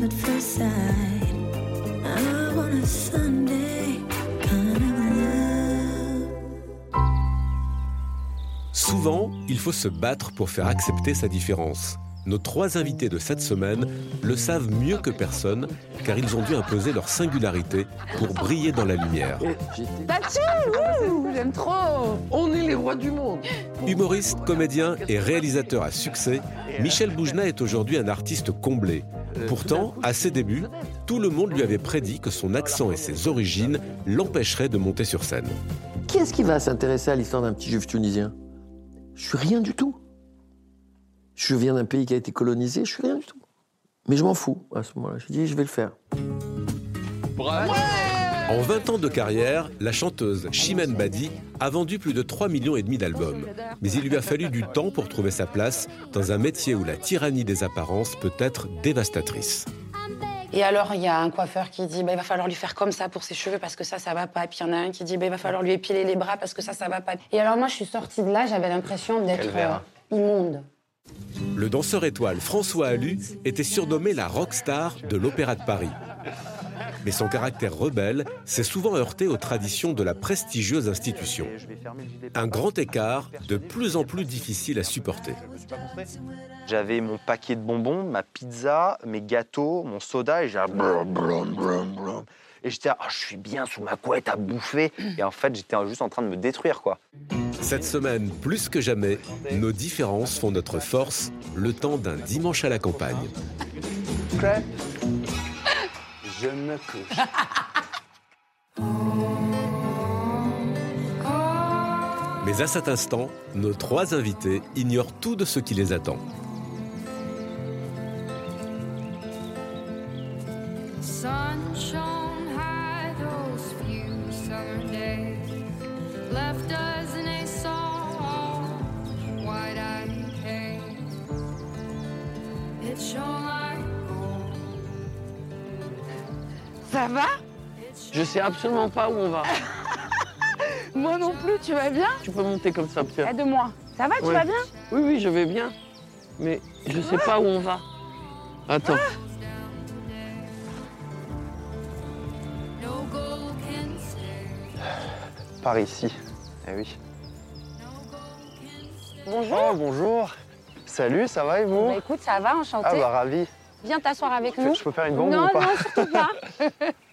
Love at first sight. I want a Sunday kind of love. Souvent, il faut se battre pour faire accepter sa différence. Nos trois invités de cette semaine le savent mieux que personne, car ils ont dû imposer leur singularité pour briller dans la lumière. Ouh, j'aime trop. On est les rois du monde. Humoriste, comédien et réalisateur à succès, Michel Boujna est aujourd'hui un artiste comblé. Pourtant, à ses débuts, tout le monde lui avait prédit que son accent et ses origines l'empêcheraient de monter sur scène. Qui est-ce qui va s'intéresser à l'histoire d'un petit juif tunisien? Je suis rien du tout. Je viens d'un pays qui a été colonisé, je suis rien du tout. Mais je m'en fous à ce moment-là. Je dis, je vais le faire. En 20 ans de carrière, la chanteuse Chimène Badi a vendu plus de 3 millions et demi d'albums. Mais il lui a fallu du temps pour trouver sa place dans un métier où la tyrannie des apparences peut être dévastatrice. Et alors, il y a un coiffeur qui dit bah, il va falloir lui faire comme ça pour ses cheveux parce que ça, ça va pas. Puis il y en a un qui dit bah, il va falloir lui épiler les bras parce que ça, ça va pas. Et alors, moi, je suis sortie de là, j'avais l'impression d'être euh, immonde. Le danseur étoile François Allu était surnommé la rockstar de l'Opéra de Paris. Mais son caractère rebelle s'est souvent heurté aux traditions de la prestigieuse institution. Un grand écart de plus en plus difficile à supporter. J'avais mon paquet de bonbons, ma pizza, mes gâteaux, mon soda, et j'ai Et j'étais, ah, je suis bien sous ma couette à bouffer. Et en fait, j'étais juste en train de me détruire, quoi. Cette semaine, plus que jamais, nos différences font notre force, le temps d'un dimanche à la campagne. Je me couche. Mais à cet instant, nos trois invités ignorent tout de ce qui les attend. Sunshine left us in a song wide-eyed haze. It shone like gold. Ça va? Je sais absolument pas où on va. Moi non plus, tu vas bien? Tu peux monter comme ça, Pierre. Aide-moi. Ça va, tu Ouais. vas bien? Oui, oui, je vais bien. Mais je sais pas où on va. Attends. No Par ici. Eh oui. Bonjour. Oh, bonjour. Salut, ça va et vous Bah, écoute, ça va, enchanté. Ah, bah, ravi. Viens t'asseoir avec nous. Je peux faire une bombe non, ou pas non, surtout pas.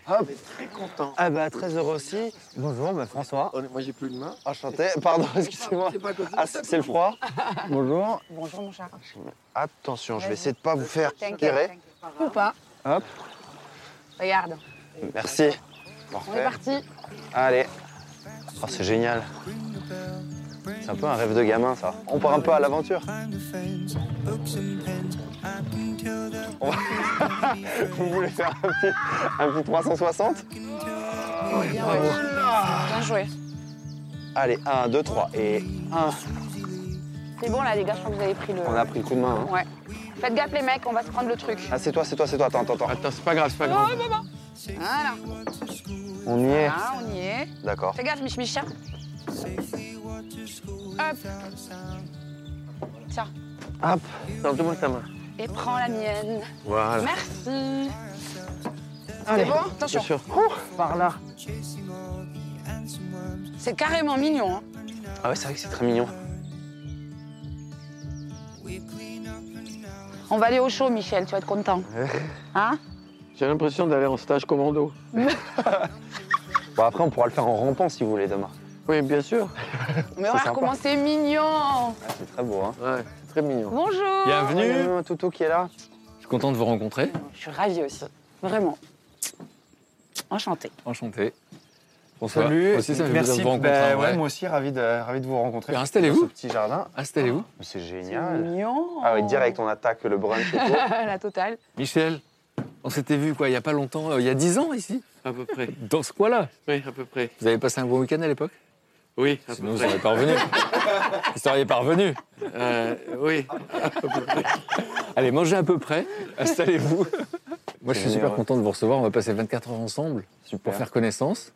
Ah, mais très content. Ah, bah, très heureux aussi. Bonjour, bah, François. Moi, j'ai plus de main. Enchanté. Pardon, excusez-moi. Ah, c'est c'est le froid. Bonjour. Bonjour, mon chat. Attention, je vais essayer de pas vous faire tirer. Ou pas. Hop. Regarde, Merci. on est parti. Allez. Oh, c'est génial. C'est un peu un rêve de gamin, ça. On part un peu à l'aventure. Va- Vous voulez faire un petit, un petit 360 Bien, ouais. Bien joué. Allez, 1, 2, 3 et 1. C'est bon là, les gars, je crois que vous avez pris le. On a pris le coup de main. hein. Ouais. Faites gaffe, les mecs, on va se prendre le truc. Ah, c'est toi, c'est toi, c'est toi. Attends, attends, attends. Attends, c'est pas grave, c'est pas grave. Voilà. On y est. Ah, on y est. D'accord. Fais gaffe, Mich Micha. Hop. Tiens. Hop, donne-moi ta main. Et prends la mienne. Voilà. Merci. Allez, C'est bon? Attention. Sûr. Par là. C'est carrément mignon. Hein. Ah ouais, c'est vrai que c'est très mignon. On va aller au show, Michel, tu vas être content. Hein? J'ai l'impression d'aller en stage commando. Bon, après, on pourra le faire en rampant si vous voulez demain. Oui, bien sûr. Mais regarde comment c'est mignon. Ah, c'est très beau, hein. Ouais, c'est très mignon. Bonjour. Bienvenue. toutou qui est là. Je suis content de vous rencontrer. Je suis ravie aussi. Vraiment. Enchantée. Enchanté. François, Salut, aussi, ça merci. de vous rencontrer, Bah, ouais, moi aussi, ravi de, ravi de vous rencontrer. Et installez-vous. Dans ce petit jardin. Installez-vous. C'est C'est génial. mignon. Ah oui, direct, on attaque le brunch. La totale. Michel, on s'était vu quoi, il n'y a pas longtemps, euh, il y a 10 ans ici, À peu près. dans ce coin-là. Oui, à peu près. Vous avez passé un bon week-end à l'époque? Oui, à Sinon, peu vous près. seriez pas revenu. vous seriez pas revenu. Euh, oui. Allez, mangez à peu près, installez-vous. Moi, je suis super content de vous recevoir. On va passer 24 heures ensemble pour faire connaissance.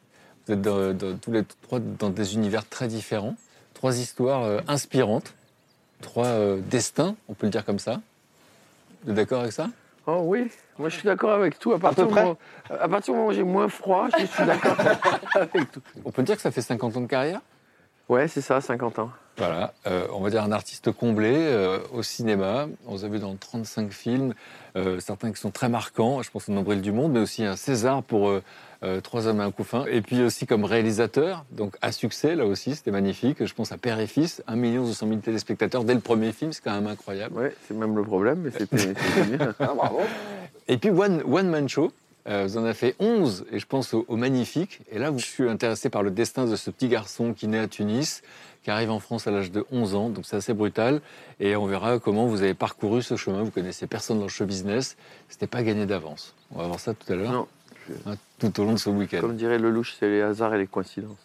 Vous êtes dans- dans- tous les trois dans des univers très différents, trois histoires euh, inspirantes, trois euh, destins, on peut le dire comme ça. Vous êtes d'accord avec ça? Oh oui, moi je suis d'accord avec tout. À partir, du moment, à partir du moment où j'ai moins froid, je suis d'accord avec tout. On peut dire que ça fait 50 ans de carrière? Ouais, c'est ça, 50 ans. Voilà, euh, on va dire un artiste comblé euh, au cinéma. On vous a vu dans 35 films, euh, certains qui sont très marquants, je pense au Nombril du Monde, mais aussi un César pour Trois hommes et un couffin. Et puis aussi comme réalisateur, donc à succès, là aussi, c'était magnifique. Je pense à Père et Fils, 1 200 000 téléspectateurs dès le premier film, c'est quand même incroyable. Ouais, c'est même le problème, mais c'était c'était bien. Ah, bravo. Et puis One, One Man Show, euh, vous en avez fait 11, et je pense au, au Magnifique. Et là, je suis intéressé par le destin de ce petit garçon qui naît à Tunis, qui arrive en France à l'âge de 11 ans, donc c'est assez brutal. Et on verra comment vous avez parcouru ce chemin. Vous connaissez personne dans le show business. C'était pas gagné d'avance. On va voir ça tout à l'heure, Non, hein, tout au long de ce week-end. comme dirait Lelouch, c'est les hasards et les coïncidences.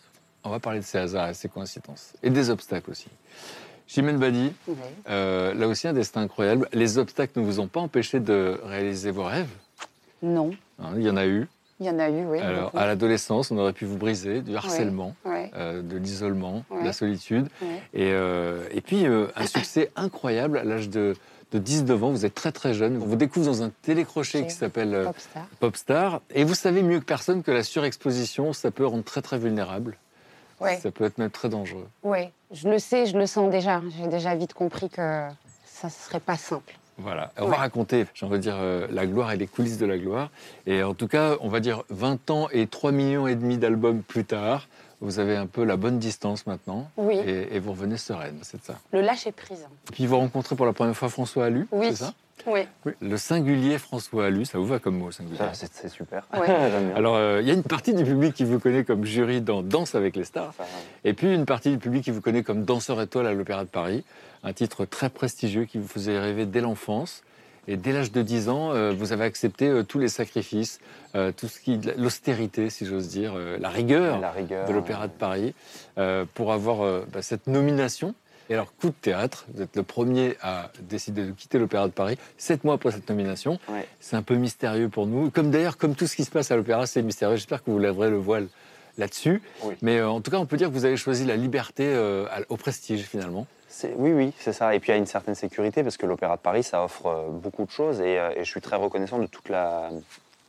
On va parler de ces hasards et ces coïncidences. Et des obstacles aussi. Chimène Badi, euh, là aussi un destin incroyable. Les obstacles ne vous ont pas empêché de réaliser vos rêves? Non. hein, il y en a eu. Il y en a eu, oui. Alors, beaucoup. à l'adolescence, on aurait pu vous briser du harcèlement, Ouais. euh, de l'isolement, de la solitude. Ouais. Et, euh, et puis, euh, un succès incroyable à l'âge de, de 19 ans. Vous êtes très, très jeune. On vous découvre dans un télécrochet qui s'appelle euh, Popstar. Popstar. Et vous savez mieux que personne que la surexposition, ça peut rendre très, très vulnérable. Ouais. Ça peut être même très dangereux. Ouais. Je le sais, je le sens déjà. J'ai déjà vite compris que ça ne serait pas simple. Voilà. On va raconter, j'ai envie de dire, euh, la gloire et les coulisses de la gloire. Et en tout cas, on va dire 20 ans et 3 millions et demi d'albums plus tard, vous avez un peu la bonne distance maintenant. Oui. Et, et vous revenez sereine, c'est ça? Le lâcher prise. Et puis vous rencontrez pour la première fois François Allu, Oui. c'est ça? Oui. Le singulier François Allu, ça vous va comme mot, singulier C'est super. Ouais. Alors, euh, il y a une partie du public qui vous connaît comme jury dans Danse avec les stars, et puis une partie du public qui vous connaît comme danseur étoile à l'Opéra de Paris, un titre très prestigieux qui vous faisait rêver dès l'enfance. Et dès l'âge de 10 ans, euh, vous avez accepté euh, tous les sacrifices, euh, tout ce qui, l'austérité, si j'ose dire, euh, la rigueur La rigueur. de l'Opéra de Paris, euh, pour avoir euh, bah, cette nomination. Et alors, coup de théâtre, vous êtes le premier à décider de quitter l'Opéra de Paris, sept mois après cette nomination. Ouais. C'est un peu mystérieux pour nous. Comme d'ailleurs, comme tout ce qui se passe à l'Opéra, c'est mystérieux. J'espère que vous lèverez le voile là-dessus. Oui. Mais euh, en tout cas, on peut dire que vous avez choisi la liberté euh, au prestige, finalement. Oui, oui, c'est ça. Et puis il y a une certaine sécurité parce que l'Opéra de Paris, ça offre euh, beaucoup de choses et, et je suis très reconnaissant de toute la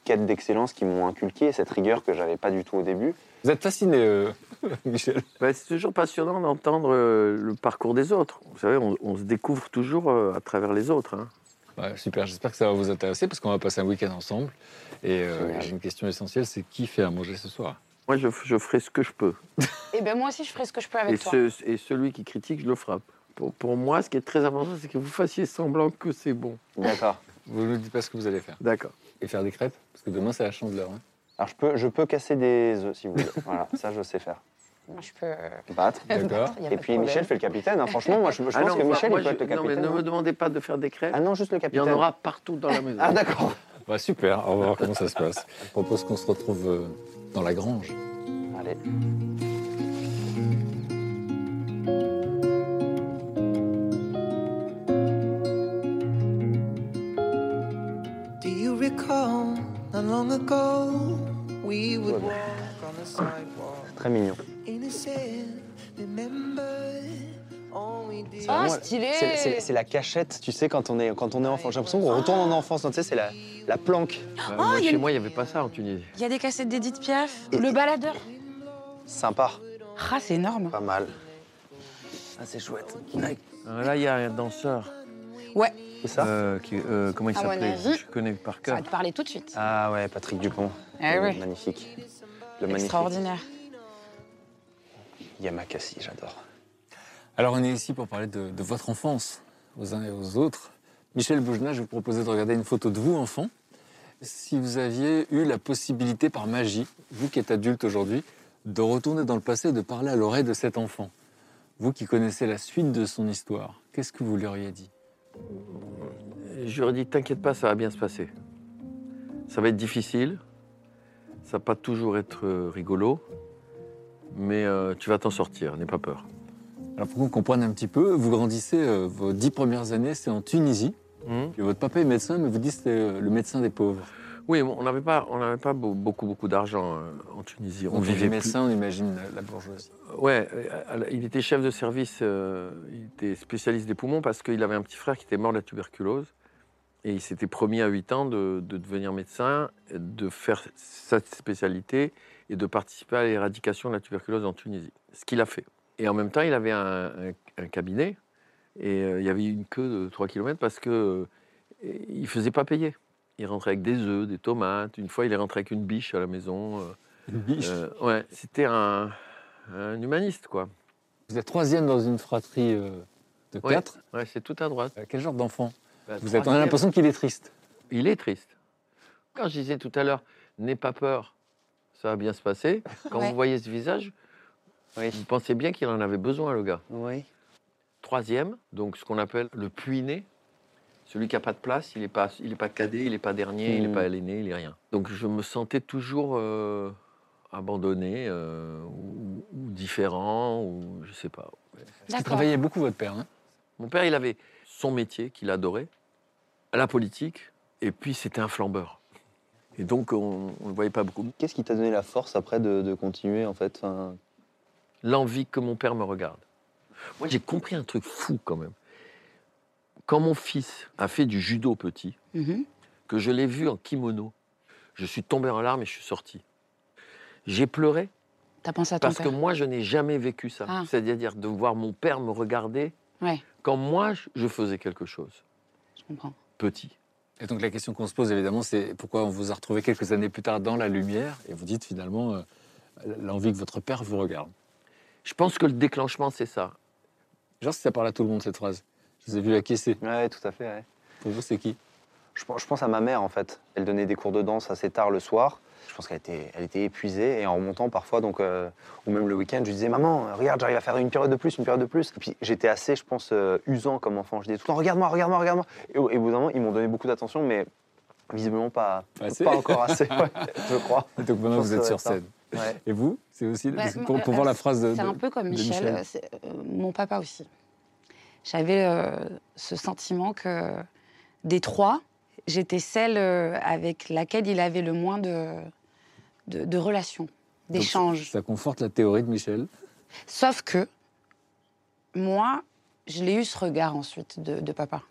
quête d'excellence qu'ils m'ont inculqué, cette rigueur que j'avais pas du tout au début. Vous êtes fasciné, euh, Michel. Ben, c'est toujours passionnant d'entendre euh, le parcours des autres. Vous savez, on, on se découvre toujours euh, à travers les autres. hein. Ouais, super, j'espère que ça va vous intéresser parce qu'on va passer un week-end ensemble. Et euh, j'ai une question essentielle, c'est qui fait à manger ce soir? Moi, je, je ferai ce que je peux. Et ben moi aussi, je ferai ce que je peux Et, avec toi. ce- et celui qui critique, je le frappe. Pour, pour moi, ce qui est très important, c'est que vous fassiez semblant que c'est bon. D'accord. Vous ne nous dites pas ce que vous allez faire. D'accord. Et faire des crêpes? Parce que demain, c'est la chandeleur. hein. Alors je peux, je peux casser des œufs si vous voulez. voilà, ça je sais faire. Moi, je peux. Battre. D'accord. Et puis. Michel fait le capitaine. hein. Franchement, moi je, je Ah pense non, que moi- Michel moi, il peut je- être le Non, mais capitaine. ne me demandez pas de faire des crêpes. Ah non, juste le Il y capitaine. en aura partout dans la maison. Ah d'accord. Bah, super, on va voir comment ça se passe. Je propose qu'on se retrouve euh, dans la grange. Allez. Do you recall not long ago we would walk on the sidewalk Très mignon. innocent? Remember all we did. Ah, Vraiment, stylé c'est- la cachette, tu sais, quand on est, quand on est enfant. J'ai l'impression qu'on retourne en enfance. Tu sais, c'est la, la planque. Moi, il y a chez une- moi, il n'y avait pas ça en Tunisie. Il y a des cassettes d'Edith Piaf. Et- Le baladeur. Sympa. Ah, c'est énorme. Pas mal. Ah, c'est chouette. Euh, là, il y a un danseur. Ouais, C'est ça euh, qui, euh, comment il À mon s'appelait avis, Je connais par ça cœur. va te parler tout de suite. Ah ouais, Patrick Dupont. Eh ouais. Magnifique. Le magnifique. Extraordinaire. Yamakasi, j'adore. Alors, on est ici pour parler de, de votre enfance, aux uns et aux autres. Michel Boujna, je vais vous proposer de regarder une photo de vous, enfant. Si vous aviez eu la possibilité, par magie, vous qui êtes adulte aujourd'hui, de retourner dans le passé et de parler à l'oreille de cet enfant. Vous qui connaissez la suite de son histoire, qu'est-ce que vous lui auriez dit? Je leur ai dit, t'inquiète pas, ça va bien se passer. Ça va être difficile, ça va pas toujours être euh, rigolo, mais euh, tu vas t'en sortir, n'aie pas peur. Alors pour qu'on comprenne un petit peu, vous grandissez, euh, vos dix premières années, c'est en Tunisie. Hum Et votre papa est médecin, mais vous dites que c'est le médecin des pauvres. Oui, on n'avait pas, on n'avait pas beau- beaucoup, beaucoup d'argent euh, en Tunisie. On vivait plus- médecin, on imagine la, la bourgeoisie. Ouais, euh, à la- il était chef de service, euh, il était spécialiste des poumons parce qu'il avait un petit frère qui était mort de la tuberculose. Et il s'était promis à 8 ans de, de devenir médecin, de faire sa spécialité et de participer à l'éradication de la tuberculose en Tunisie. Ce qu'il a fait. Et en même temps, il avait un, un- un cabinet et euh, il y avait une queue de 3 km parce que euh, il faisait pas payer. Il rentrait avec des œufs, des tomates. Une fois, il est rentré avec une biche à la maison. euh, Une biche. euh, ouais, c'était un, un humaniste, quoi. Vous êtes troisième dans une fratrie euh, de Ouais. quatre. Ouais, c'est tout à droite. Euh, Quel genre d'enfant Bah, Vous êtes, on a l'impression qu'il est triste. Il est triste. Quand je disais tout à l'heure, n'aie pas peur, ça va bien se passer. Quand Ouais. vous voyez ce visage, vous pensez bien qu'il en avait besoin, le gars. Oui. Troisième, donc ce qu'on appelle le puiné. Celui qui n'a pas de place, il n'est pas, il est pas cadet, il n'est pas dernier, il n'est Hmm. pas l'aîné, il n'est rien. Donc je me sentais toujours euh, abandonné euh, ou, ou différent, ou je sais pas. Il D'accord. travaillait beaucoup, votre père. hein? Mon père, il avait son métier qu'il adorait, la politique, et puis c'était un flambeur. Et donc, on ne le voyait pas beaucoup. Qu'est-ce qui t'a donné la force après de, de continuer en fait? Enfin, L'envie que mon père me regarde. Moi, j'ai compris un truc fou quand même. Quand mon fils a fait du judo petit, Mhm. que je l'ai vu en kimono, je suis tombé en larmes et je suis sorti. J'ai pleuré T'as pensé à ton parce que moi, je n'ai jamais vécu ça. Ah. C'est-à-dire de voir mon père me regarder Ouais, quand moi, je faisais quelque chose, je comprends. petit. Et donc la question qu'on se pose évidemment, c'est pourquoi on vous a retrouvé quelques années plus tard dans la lumière et vous dites finalement euh, l'envie que votre père vous regarde. Je pense que le déclenchement, c'est ça. Genre si ça parle à tout le monde cette phrase. Vous ai vu acquiescer. Ouais, tout à fait. ouais. Pour vous, c'est qui? Je, pense- je pense à ma mère en fait. Elle donnait des cours de danse assez tard le soir. Je pense qu'elle était, elle était épuisée et en remontant parfois, donc, euh, ou même le week-end, je lui disais Maman, regarde, j'arrive à faire une période de plus, une période de plus. Et puis j'étais assez, je pense, euh, usant comme enfant. Je disais tout le temps Regarde-moi, regarde-moi, regarde-moi. Et, au- et au bout d'un moment, ils m'ont donné beaucoup d'attention, mais visiblement pas, Pas assez. pas encore assez, ouais, je crois. Et donc maintenant vous êtes sur scène. Ouais. Et vous C'est aussi Ouais, pour, pour euh, voir la phrase de. C'est un peu comme de Michel, euh, mon papa aussi. J'avais euh, ce sentiment que des trois, j'étais celle euh, avec laquelle il avait le moins de, de, de relations, d'échanges. Ça conforte la théorie de Michel. Sauf que moi, je l'ai eu ce regard ensuite de, de papa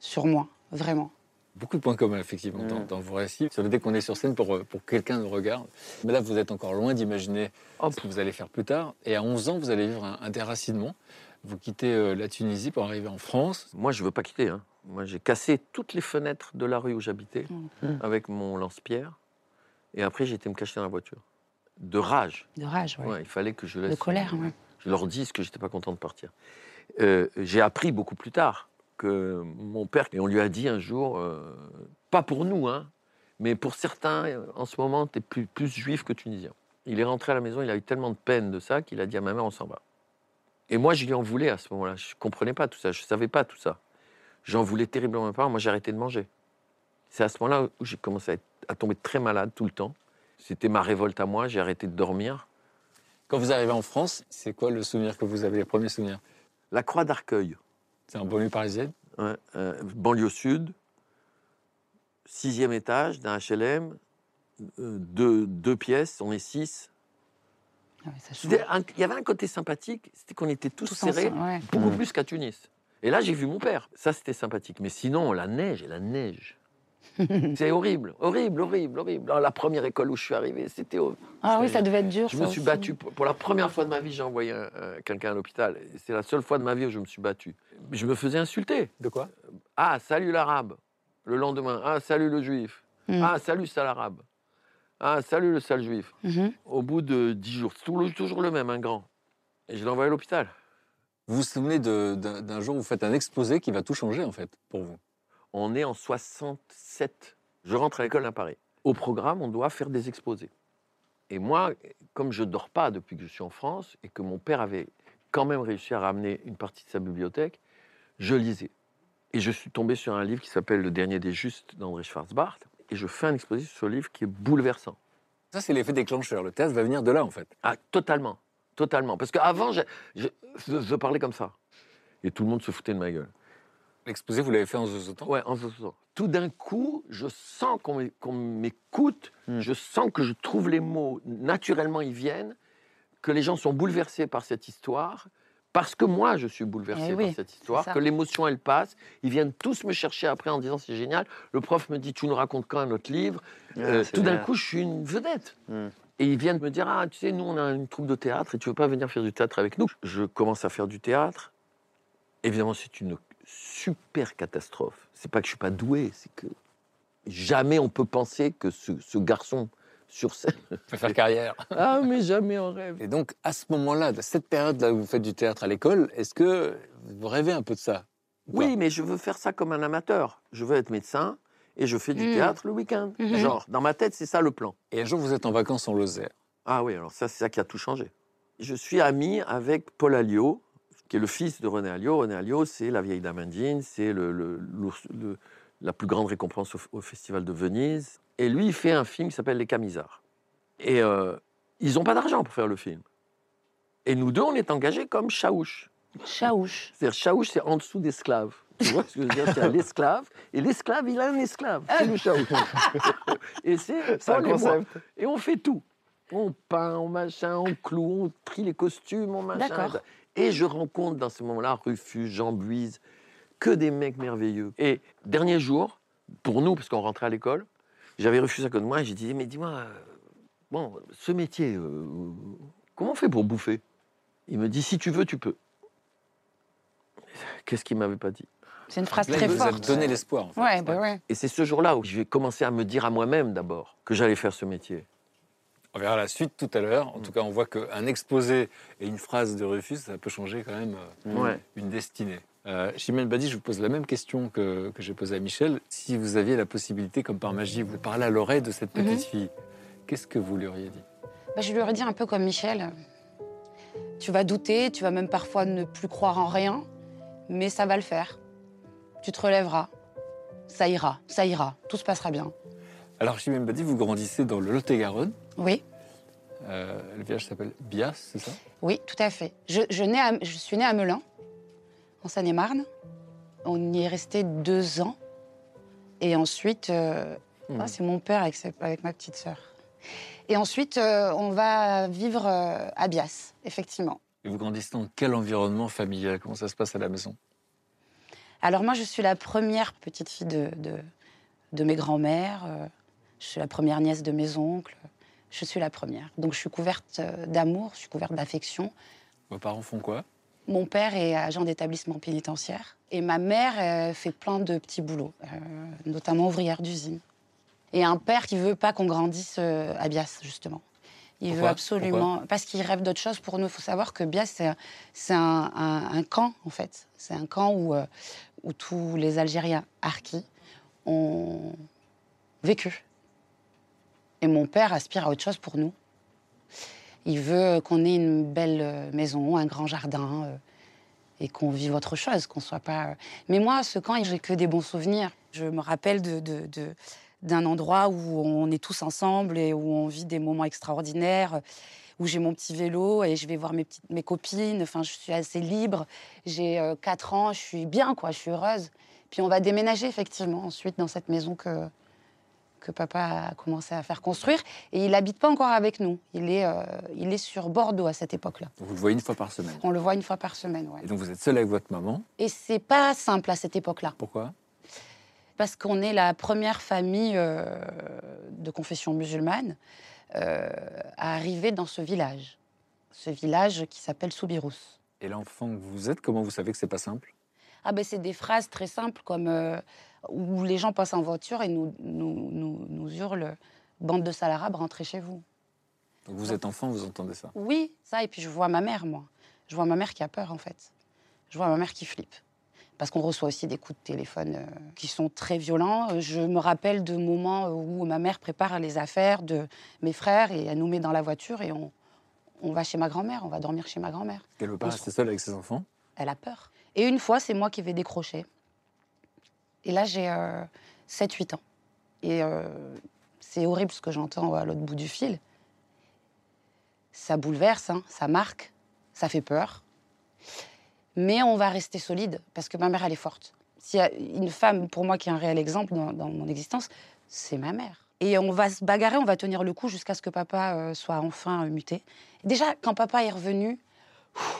sur moi, vraiment. Beaucoup de points communs, effectivement, dans, dans vos récits. Ça veut dire qu'on est sur scène pour, euh, pour que quelqu'un nous regarde. Mais là, vous êtes encore loin d'imaginer Oh, ce que vous allez faire plus tard. Et à 11 ans, vous allez vivre un, un déracinement. Vous quittez euh, la Tunisie pour arriver en France. Moi, je veux pas quitter. hein. Moi, j'ai cassé toutes les fenêtres de la rue où j'habitais Mm. avec mon lance-pierre. Et après, j'ai été me cacher dans la voiture. De rage. De rage. Ouais, il fallait que je laisse. de colère. Je leur dise que j'étais pas content de partir. Euh, j'ai appris beaucoup plus tard que mon père, et on lui a dit un jour, euh, pas pour nous, hein, mais pour certains, en ce moment, tu es plus, plus juif que tunisien. Il est rentré à la maison, il a eu tellement de peine de ça qu'il a dit à ma mère, on s'en va. Et moi, je lui en voulais à ce moment-là. Je comprenais pas tout ça, je savais pas tout ça. J'en voulais terriblement pas. Moi, j'ai arrêté de manger. C'est à ce moment-là où j'ai commencé à, être- à tomber très malade tout le temps. C'était ma révolte à moi, j'ai arrêté de dormir. Quand vous arrivez en France, c'est quoi le souvenir que vous avez, les premiers souvenirs La croix d'Arcueil, C'est un banlieue parisienne Ouais, euh, banlieue sud, sixième étage d'un HLM, euh, deux, deux pièces, on est six. Ah ça un- Il y avait un côté sympathique, c'était qu'on était tous, Tous serrés, ensemble, ouais. beaucoup plus qu'à Tunis. Et là, j'ai vu mon père. Ça, c'était sympathique. Mais sinon, la neige et la neige. c'est horrible, horrible, horrible, horrible. Alors, la première école où je suis arrivé, c'était horrible. Ah oui, ça devait être dur. Je ça me suis aussi. battu. Pour, pour la première fois de ma vie, j'ai envoyé un- quelqu'un à l'hôpital. C'est la seule fois de ma vie où je me suis battu. Je me faisais insulter. De quoi? Ah, salut l'arabe. Le lendemain, ah, salut le juif. Mm. Ah, salut sale arabe. Ah, salut le sale juif. Mhm. Au bout de dix jours, c'est toujours, toujours le même, un grand. Et je l'ai envoyé à l'hôpital. Vous vous souvenez de- d'un d'un jour où vous faites un exposé qui va tout changer, en fait, pour vous? On est en 67. Je rentre à l'école à Paris. Au programme, on doit faire des exposés. Et moi, comme je dors pas depuis que je suis en France et que mon père avait quand même réussi à ramener une partie de sa bibliothèque, je lisais. Et je suis tombé sur un livre qui s'appelle Le dernier des justes d'André Schwarzbart. Et je fais un exposé sur ce livre qui est bouleversant. Ça, c'est l'effet déclencheur. Le théâtre va venir de là, en fait. Ah, totalement. Totalement. Parce qu'avant, je, je, je- je parlais comme ça. Et tout le monde se foutait de ma gueule. L'exposé, vous l'avez fait en zozotant Ouais, en zozotant. Tout d'un coup, je sens qu'on m'écoute, Hmm. je sens que je trouve les mots, naturellement ils viennent, que les gens sont bouleversés par cette histoire, parce que moi je suis bouleversé Eh oui, par cette histoire, que l'émotion elle passe, ils viennent tous me chercher après en disant c'est génial, le prof me dit tu nous racontes quand un autre livre, Euh, Ah, c'est tout d'un coup je suis une vedette. Hmm. Et ils viennent me dire ah tu sais nous on a une troupe de théâtre et tu veux pas venir faire du théâtre avec nous? Je commence à faire du théâtre. Évidemment c'est une super catastrophe. C'est pas que je suis pas doué, c'est que jamais on peut penser que ce, ce garçon sur scène. Faut faire carrière. Ah mais jamais en rêve. Et donc, à ce moment-là, de cette période-là où vous faites du théâtre à l'école, est-ce que vous rêvez un peu de ça ou Oui mais je veux faire ça comme un amateur. Je veux être médecin et je fais du Hmm. théâtre le week-end. Mhm. Genre dans ma tête c'est ça le plan. Et un jour, vous êtes en vacances en Lozère. Ah oui, alors ça, c'est ça qui a tout changé. Je suis ami avec Paul Alliot, qui est le fils de René Alliot. René Alliot, c'est La vieille dame indienne, c'est le, le- la plus grande récompense au, au Festival de Venise. Et lui, il fait un film qui s'appelle Les Camisards. Et euh, ils n'ont pas d'argent pour faire le film. Et nous deux, on est engagés comme chaouche. Chaouche. C'est-à-dire, chaouche, c'est en dessous d'esclave. Tu vois ce que je veux dire? C'est l'esclave. Et l'esclave, il a un esclave. C'est le chaouche. Et c'est et moi. concept. Et on fait tout. On peint, on machin, on cloue, on trie les costumes, on machin. D'accord. Et je rencontre dans ce moment-là Rufus, Jean Buise, que des mecs merveilleux. Et dernier jour, pour nous, parce qu'on rentrait à l'école, j'avais Rufus à côté de moi et j'ai dit Mais dis-moi, euh, bon, ce métier, euh, comment on fait pour bouffer? Il me dit Si tu veux, tu peux. Qu'est-ce qu'il m'avait pas dit? C'est une phrase Là, très forte. donné l'espoir. en fait. Ouais, bah ouais. Et c'est ce jour-là où j'ai commencé à me dire à moi-même d'abord que j'allais faire ce métier. On verra la suite tout à l'heure. En tout cas, on voit qu'un exposé et une phrase de Rufus, ça peut changer quand même euh, Ouais. une destinée. Euh, Chimène Badi, je vous pose la même question que, que j'ai posée à Michel. Si vous aviez la possibilité, comme par magie, vous parler à l'oreille de cette petite Mhm. fille, qu'est-ce que vous lui auriez dit? Bah, je lui aurais dit un peu comme Michel. Tu vas douter, tu vas même parfois ne plus croire en rien, mais ça va le faire. Tu te relèveras. Ça ira, ça ira, tout se passera bien. Alors, Chimène Badi, vous grandissez dans le Lot-et-Garonne. Oui, Euh, le village s'appelle Bias, c'est ça? Oui, tout à fait. Je, je, nais à- je suis née à Melun, en Seine-et-Marne. On y est resté deux ans. Et ensuite, euh, Hmm. ah, c'est mon père avec, ma petite sœur. Et ensuite, euh, on va vivre euh, à Bias, effectivement. Et vous grandissez dans quel environnement familial? Comment ça se passe à la maison? Alors moi, je suis la première petite fille de, de, de mes grands-mères. je suis la première nièce de mes oncles. Je suis la première. Donc je suis couverte d'amour, je suis couverte d'affection. Vos parents font quoi? Mon père est agent d'établissement pénitentiaire et ma mère euh, fait plein de petits boulots, euh, notamment ouvrière d'usine. Et un père qui veut pas qu'on grandisse euh, à Bias, justement. Il veut Pourquoi? absolument... parce qu'il rêve d'autre chose pour nous. Il faut savoir que Bias, c'est un, un- un camp, en fait. C'est un camp où, où tous les Algériens harkis ont vécu. Et mon père aspire à autre chose pour nous. Il veut qu'on ait une belle euh, maison, un grand jardin, euh, et qu'on vive autre chose, qu'on soit pas. euh. Mais moi, ce camp, j'ai que des bons souvenirs. Je me rappelle de, d'un endroit où on est tous ensemble et où on vit des moments extraordinaires, où j'ai mon petit vélo et je vais voir mes, petites, mes copines. Enfin, je suis assez libre. J'ai euh, 4 ans, je suis bien, quoi, je suis heureuse. Puis on va déménager, effectivement, ensuite, dans cette maison que, que papa a commencé à faire construire. Et il n'habite pas encore avec nous. Il est, euh, il est sur Bordeaux à cette époque-là. Vous le voyez une fois par semaine. On le voit une fois par semaine, ouais. Et donc vous êtes seul avec votre maman. Et c'est pas simple à cette époque-là, Pourquoi? Parce qu'on est la première famille euh, de confession musulmane euh, à arriver dans ce village. Ce village qui s'appelle Soubirous. Et l'enfant que vous êtes, comment vous savez que c'est pas simple? Ah ben c'est des phrases très simples comme où les gens passent en voiture et nous, nous, nous, nous hurlent « Bande de sales arabes, rentrez chez vous ». Donc vous êtes enfant, vous entendez ça? Oui, ça, et puis je vois ma mère, moi. Je vois ma mère qui a peur, en fait. Je vois ma mère qui flippe. parce qu'on reçoit aussi des coups de téléphone euh, qui sont très violents. Euh, Je me rappelle de moments où ma mère prépare les affaires de mes frères et elle nous met dans la voiture et on, on va chez ma grand-mère, on va dormir chez ma grand-mère. Elle veut pas On se rester seule avec ses enfants? Elle a peur. Et une fois, c'est moi qui vais décrocher. Et là, j'ai euh, 7-8 ans. Et euh, c'est horrible ce que j'entends à l'autre bout du fil. Ça bouleverse, hein, ça marque, ça fait peur. Mais on va rester solide parce que ma mère, elle est forte. S'il y a une femme, pour moi, qui est un réel exemple dans, dans mon existence, c'est ma mère. Et on va se bagarrer, on va tenir le coup jusqu'à ce que papa euh, soit enfin euh, muté. Déjà, quand papa est revenu,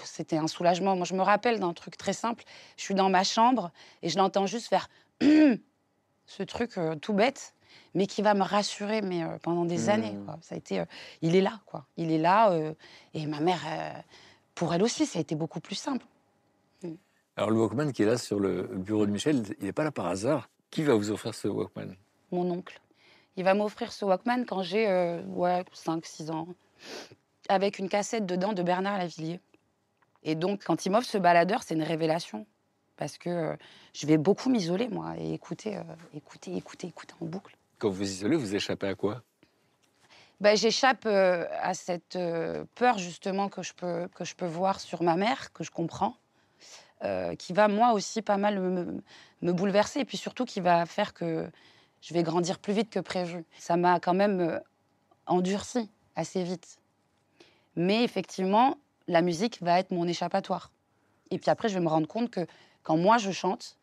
c'était un soulagement. Moi, je me rappelle d'un truc très simple. Je suis dans ma chambre et je l'entends juste faire ce truc euh, tout bête, mais qui va me rassurer mais, euh, pendant des Mmh. années. quoi. Ça a été, euh, il est là, quoi. Il est là. et ma mère, pour elle aussi, ça a été beaucoup plus simple. Alors le Walkman qui est là sur le bureau de Michel, il n'est pas là par hasard. Qui va vous offrir ce Walkman? Mon oncle. Il va m'offrir ce Walkman quand j'ai ouais, 5-6 ans, avec une cassette dedans de Bernard Lavillier. Et donc, quand il m'offre ce baladeur, c'est une révélation. Parce que euh, je vais beaucoup m'isoler, moi, et écouter, euh, écouter, écouter, écouter en boucle. Quand vous vous isolez, vous échappez à quoi? Ben, J'échappe euh, à cette peur, justement, que je, peux, que je peux voir sur ma mère, que je comprends, euh, qui va, moi aussi, pas mal me, me bouleverser, et puis surtout qui va faire que je vais grandir plus vite que prévu. Ça m'a quand même endurci assez vite. Mais effectivement, la musique va être mon échappatoire. Et puis après, je vais me rendre compte que quand moi je chante,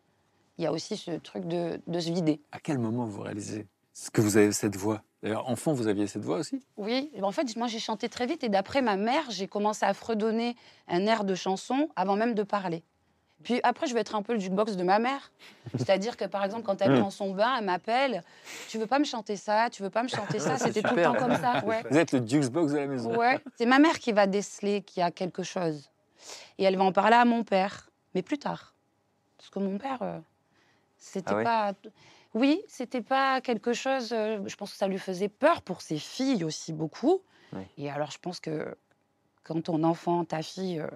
il y a aussi ce truc de, de se vider. À quel moment vous réalisez ce que vous avez cette voix? D'ailleurs, enfant, vous aviez cette voix aussi? Oui, en fait, moi j'ai chanté très vite et d'après ma mère, j'ai commencé à fredonner un air de chanson avant même de parler. Puis après, je vais être un peu le jukebox de ma mère. C'est-à-dire que par exemple, quand elle prend son bain, elle m'appelle Tu veux pas me chanter ça? Tu veux pas me chanter ça? C'était tout le temps comme ça. Ouais. Vous êtes le jukebox de la maison. Ouais. C'est ma mère qui va déceler qu'il y a quelque chose. Et elle va en parler à mon père, mais plus tard. Parce que mon père, euh, c'était Ah ouais? pas. Oui, c'était pas quelque chose. euh, je pense que ça lui faisait peur pour ses filles aussi beaucoup. Ouais. Et alors, je pense que quand ton enfant, ta fille, euh,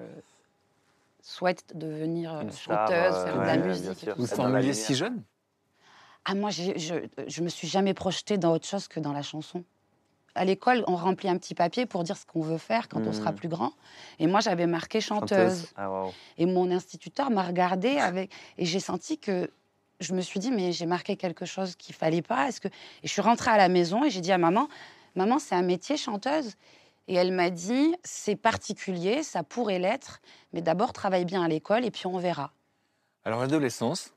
souhaite devenir Une chanteuse, faire de la musique. et sûr. tout Vous formuliez lumière. si jeune? Ah, moi, je, je me suis jamais projetée dans autre chose que dans la chanson. À l'école, on remplit un petit papier pour dire ce qu'on veut faire quand on sera Mhm. plus grand. Et moi, j'avais marqué chanteuse. Ah. Et mon instituteur m'a regardée avec... et j'ai senti que je me suis dit mais j'ai marqué quelque chose qu'il fallait pas. Est-ce que et je suis rentrée à la maison et j'ai dit à maman, maman c'est un métier chanteuse. Et elle m'a dit c'est particulier, ça pourrait l'être, mais d'abord travaille bien à l'école et puis on verra. Alors l'adolescence,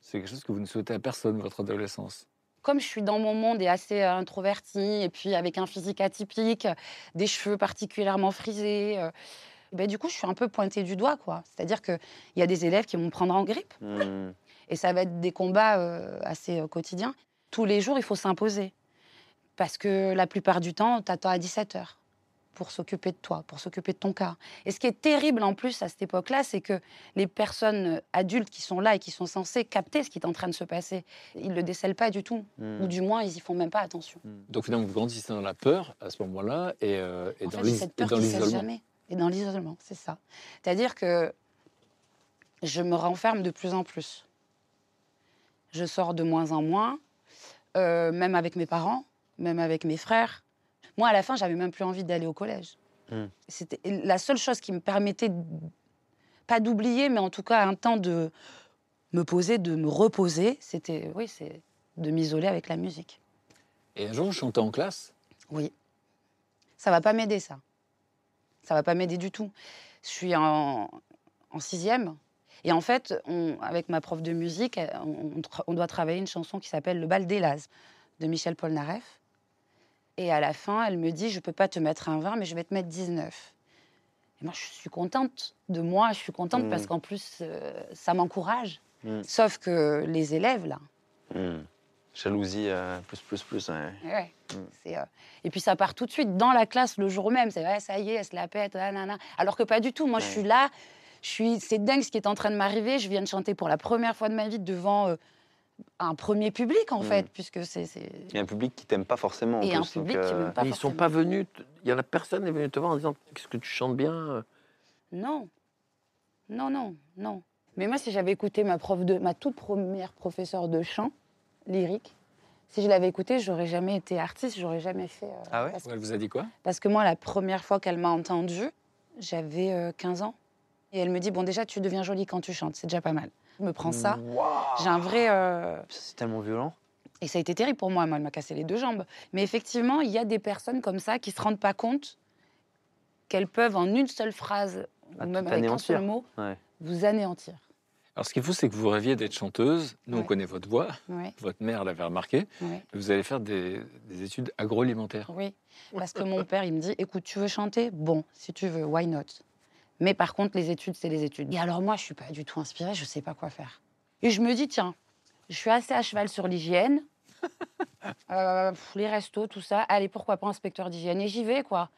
c'est quelque chose que vous ne souhaitez à personne, votre adolescence. Comme je suis dans mon monde et assez euh, introvertie, et puis avec un physique atypique, des cheveux particulièrement frisés, euh, ben, du coup, je suis un peu pointée du doigt, quoi. C'est-à-dire qu'il y a des élèves qui vont me prendre en grippe, Hmm. et ça va être des combats euh, assez euh, quotidiens. Tous les jours, il faut s'imposer. Parce que la plupart du temps, t'attends à 17 heures pour s'occuper de toi, pour s'occuper de ton cas. Et ce qui est terrible en plus à cette époque-là, c'est que les personnes adultes qui sont là et qui sont censées capter ce qui est en train de se passer, ils ne le décèlent pas du tout. Hmm. Ou du moins, ils y font même pas attention. Donc finalement, vous grandissez dans la peur à ce moment-là et, euh, et et peur dans l'isolement. jamais. Et dans l'isolement, c'est ça. C'est-à-dire que je me renferme de plus en plus. Je sors de moins en moins, euh, même avec mes parents, même avec mes frères. Moi, à la fin, j'avais même plus envie d'aller au collège. Mm. C'était la seule chose qui me permettait, pas d'oublier, mais en tout cas un temps de me poser, de me reposer. C'était, oui, c'est de m'isoler avec la musique. Et un jour, vous chantez en classe? Oui. Ça va pas m'aider, ça. Ça va pas m'aider du tout. Je suis en, en sixième. Et en fait, on- avec ma prof de musique, on, on tra- on doit travailler une chanson qui s'appelle Le bal des Lazes de Michel Polnareff. Et à la fin, elle me dit Je peux pas te mettre un 20, mais je vais te mettre 19. Et moi, je suis contente de moi. Je suis contente Mm. parce qu'en plus, euh, ça m'encourage. Mm. Sauf que les élèves, là, Hmm. Jalousie, euh, plus, plus, plus. Ouais. Mm. Euh, Et puis ça part tout de suite dans la classe le jour même. C'est ça y est, elle se la pète, ah. Alors que pas du tout. Moi, je suis là. Je suis, c'est dingue ce qui est en train de m'arriver. Je viens de chanter pour la première fois de ma vie devant un premier public en Mm. fait, puisque c'est, c'est... Il y a un public qui t'aime pas forcément. en et un plus, donc, public qui euh, m'aime pas Mais ils sont pas venus. Il y en a personne n'est venu te voir en disant qu'est-ce que tu chantes bien. Non, non, non, non. Mais moi, si j'avais écouté ma prof de, ma toute première professeure de chant lyrique, si je l'avais écoutée, j'aurais jamais été artiste, j'aurais jamais fait. euh, Ah ouais parce, Elle vous a dit quoi? parce que moi, la première fois qu'elle m'a entendue, j'avais euh, 15 ans. Et elle me dit Bon, déjà, tu deviens jolie quand tu chantes, c'est déjà pas mal. Je me prends ça. J'ai un vrai. euh, C'est tellement violent. Et ça a été terrible pour moi. Moi, elle m'a cassé les deux jambes. Mais effectivement, il y a des personnes comme ça qui se rendent pas compte qu'elles peuvent, en une seule phrase, Ah, ou même avec un seul mot, Ouais. vous anéantir. Alors, ce qui est fou, c'est que vous rêviez d'être chanteuse. Nous, on connaît votre voix. Ouais, Votre mère l'avait remarqué. ouais. Vous allez faire des, des études agroalimentaires. Oui, parce que mon père, il me dit, écoute, tu veux chanter? Bon, si tu veux, why not? Mais par contre, les études, c'est les études. Et alors moi, je suis pas du tout inspirée, je sais pas quoi faire. Et je me dis, tiens, je suis assez à cheval sur l'hygiène, Euh, les restos, tout ça. Allez, pourquoi pas inspecteur d'hygiène Et j'y vais, quoi.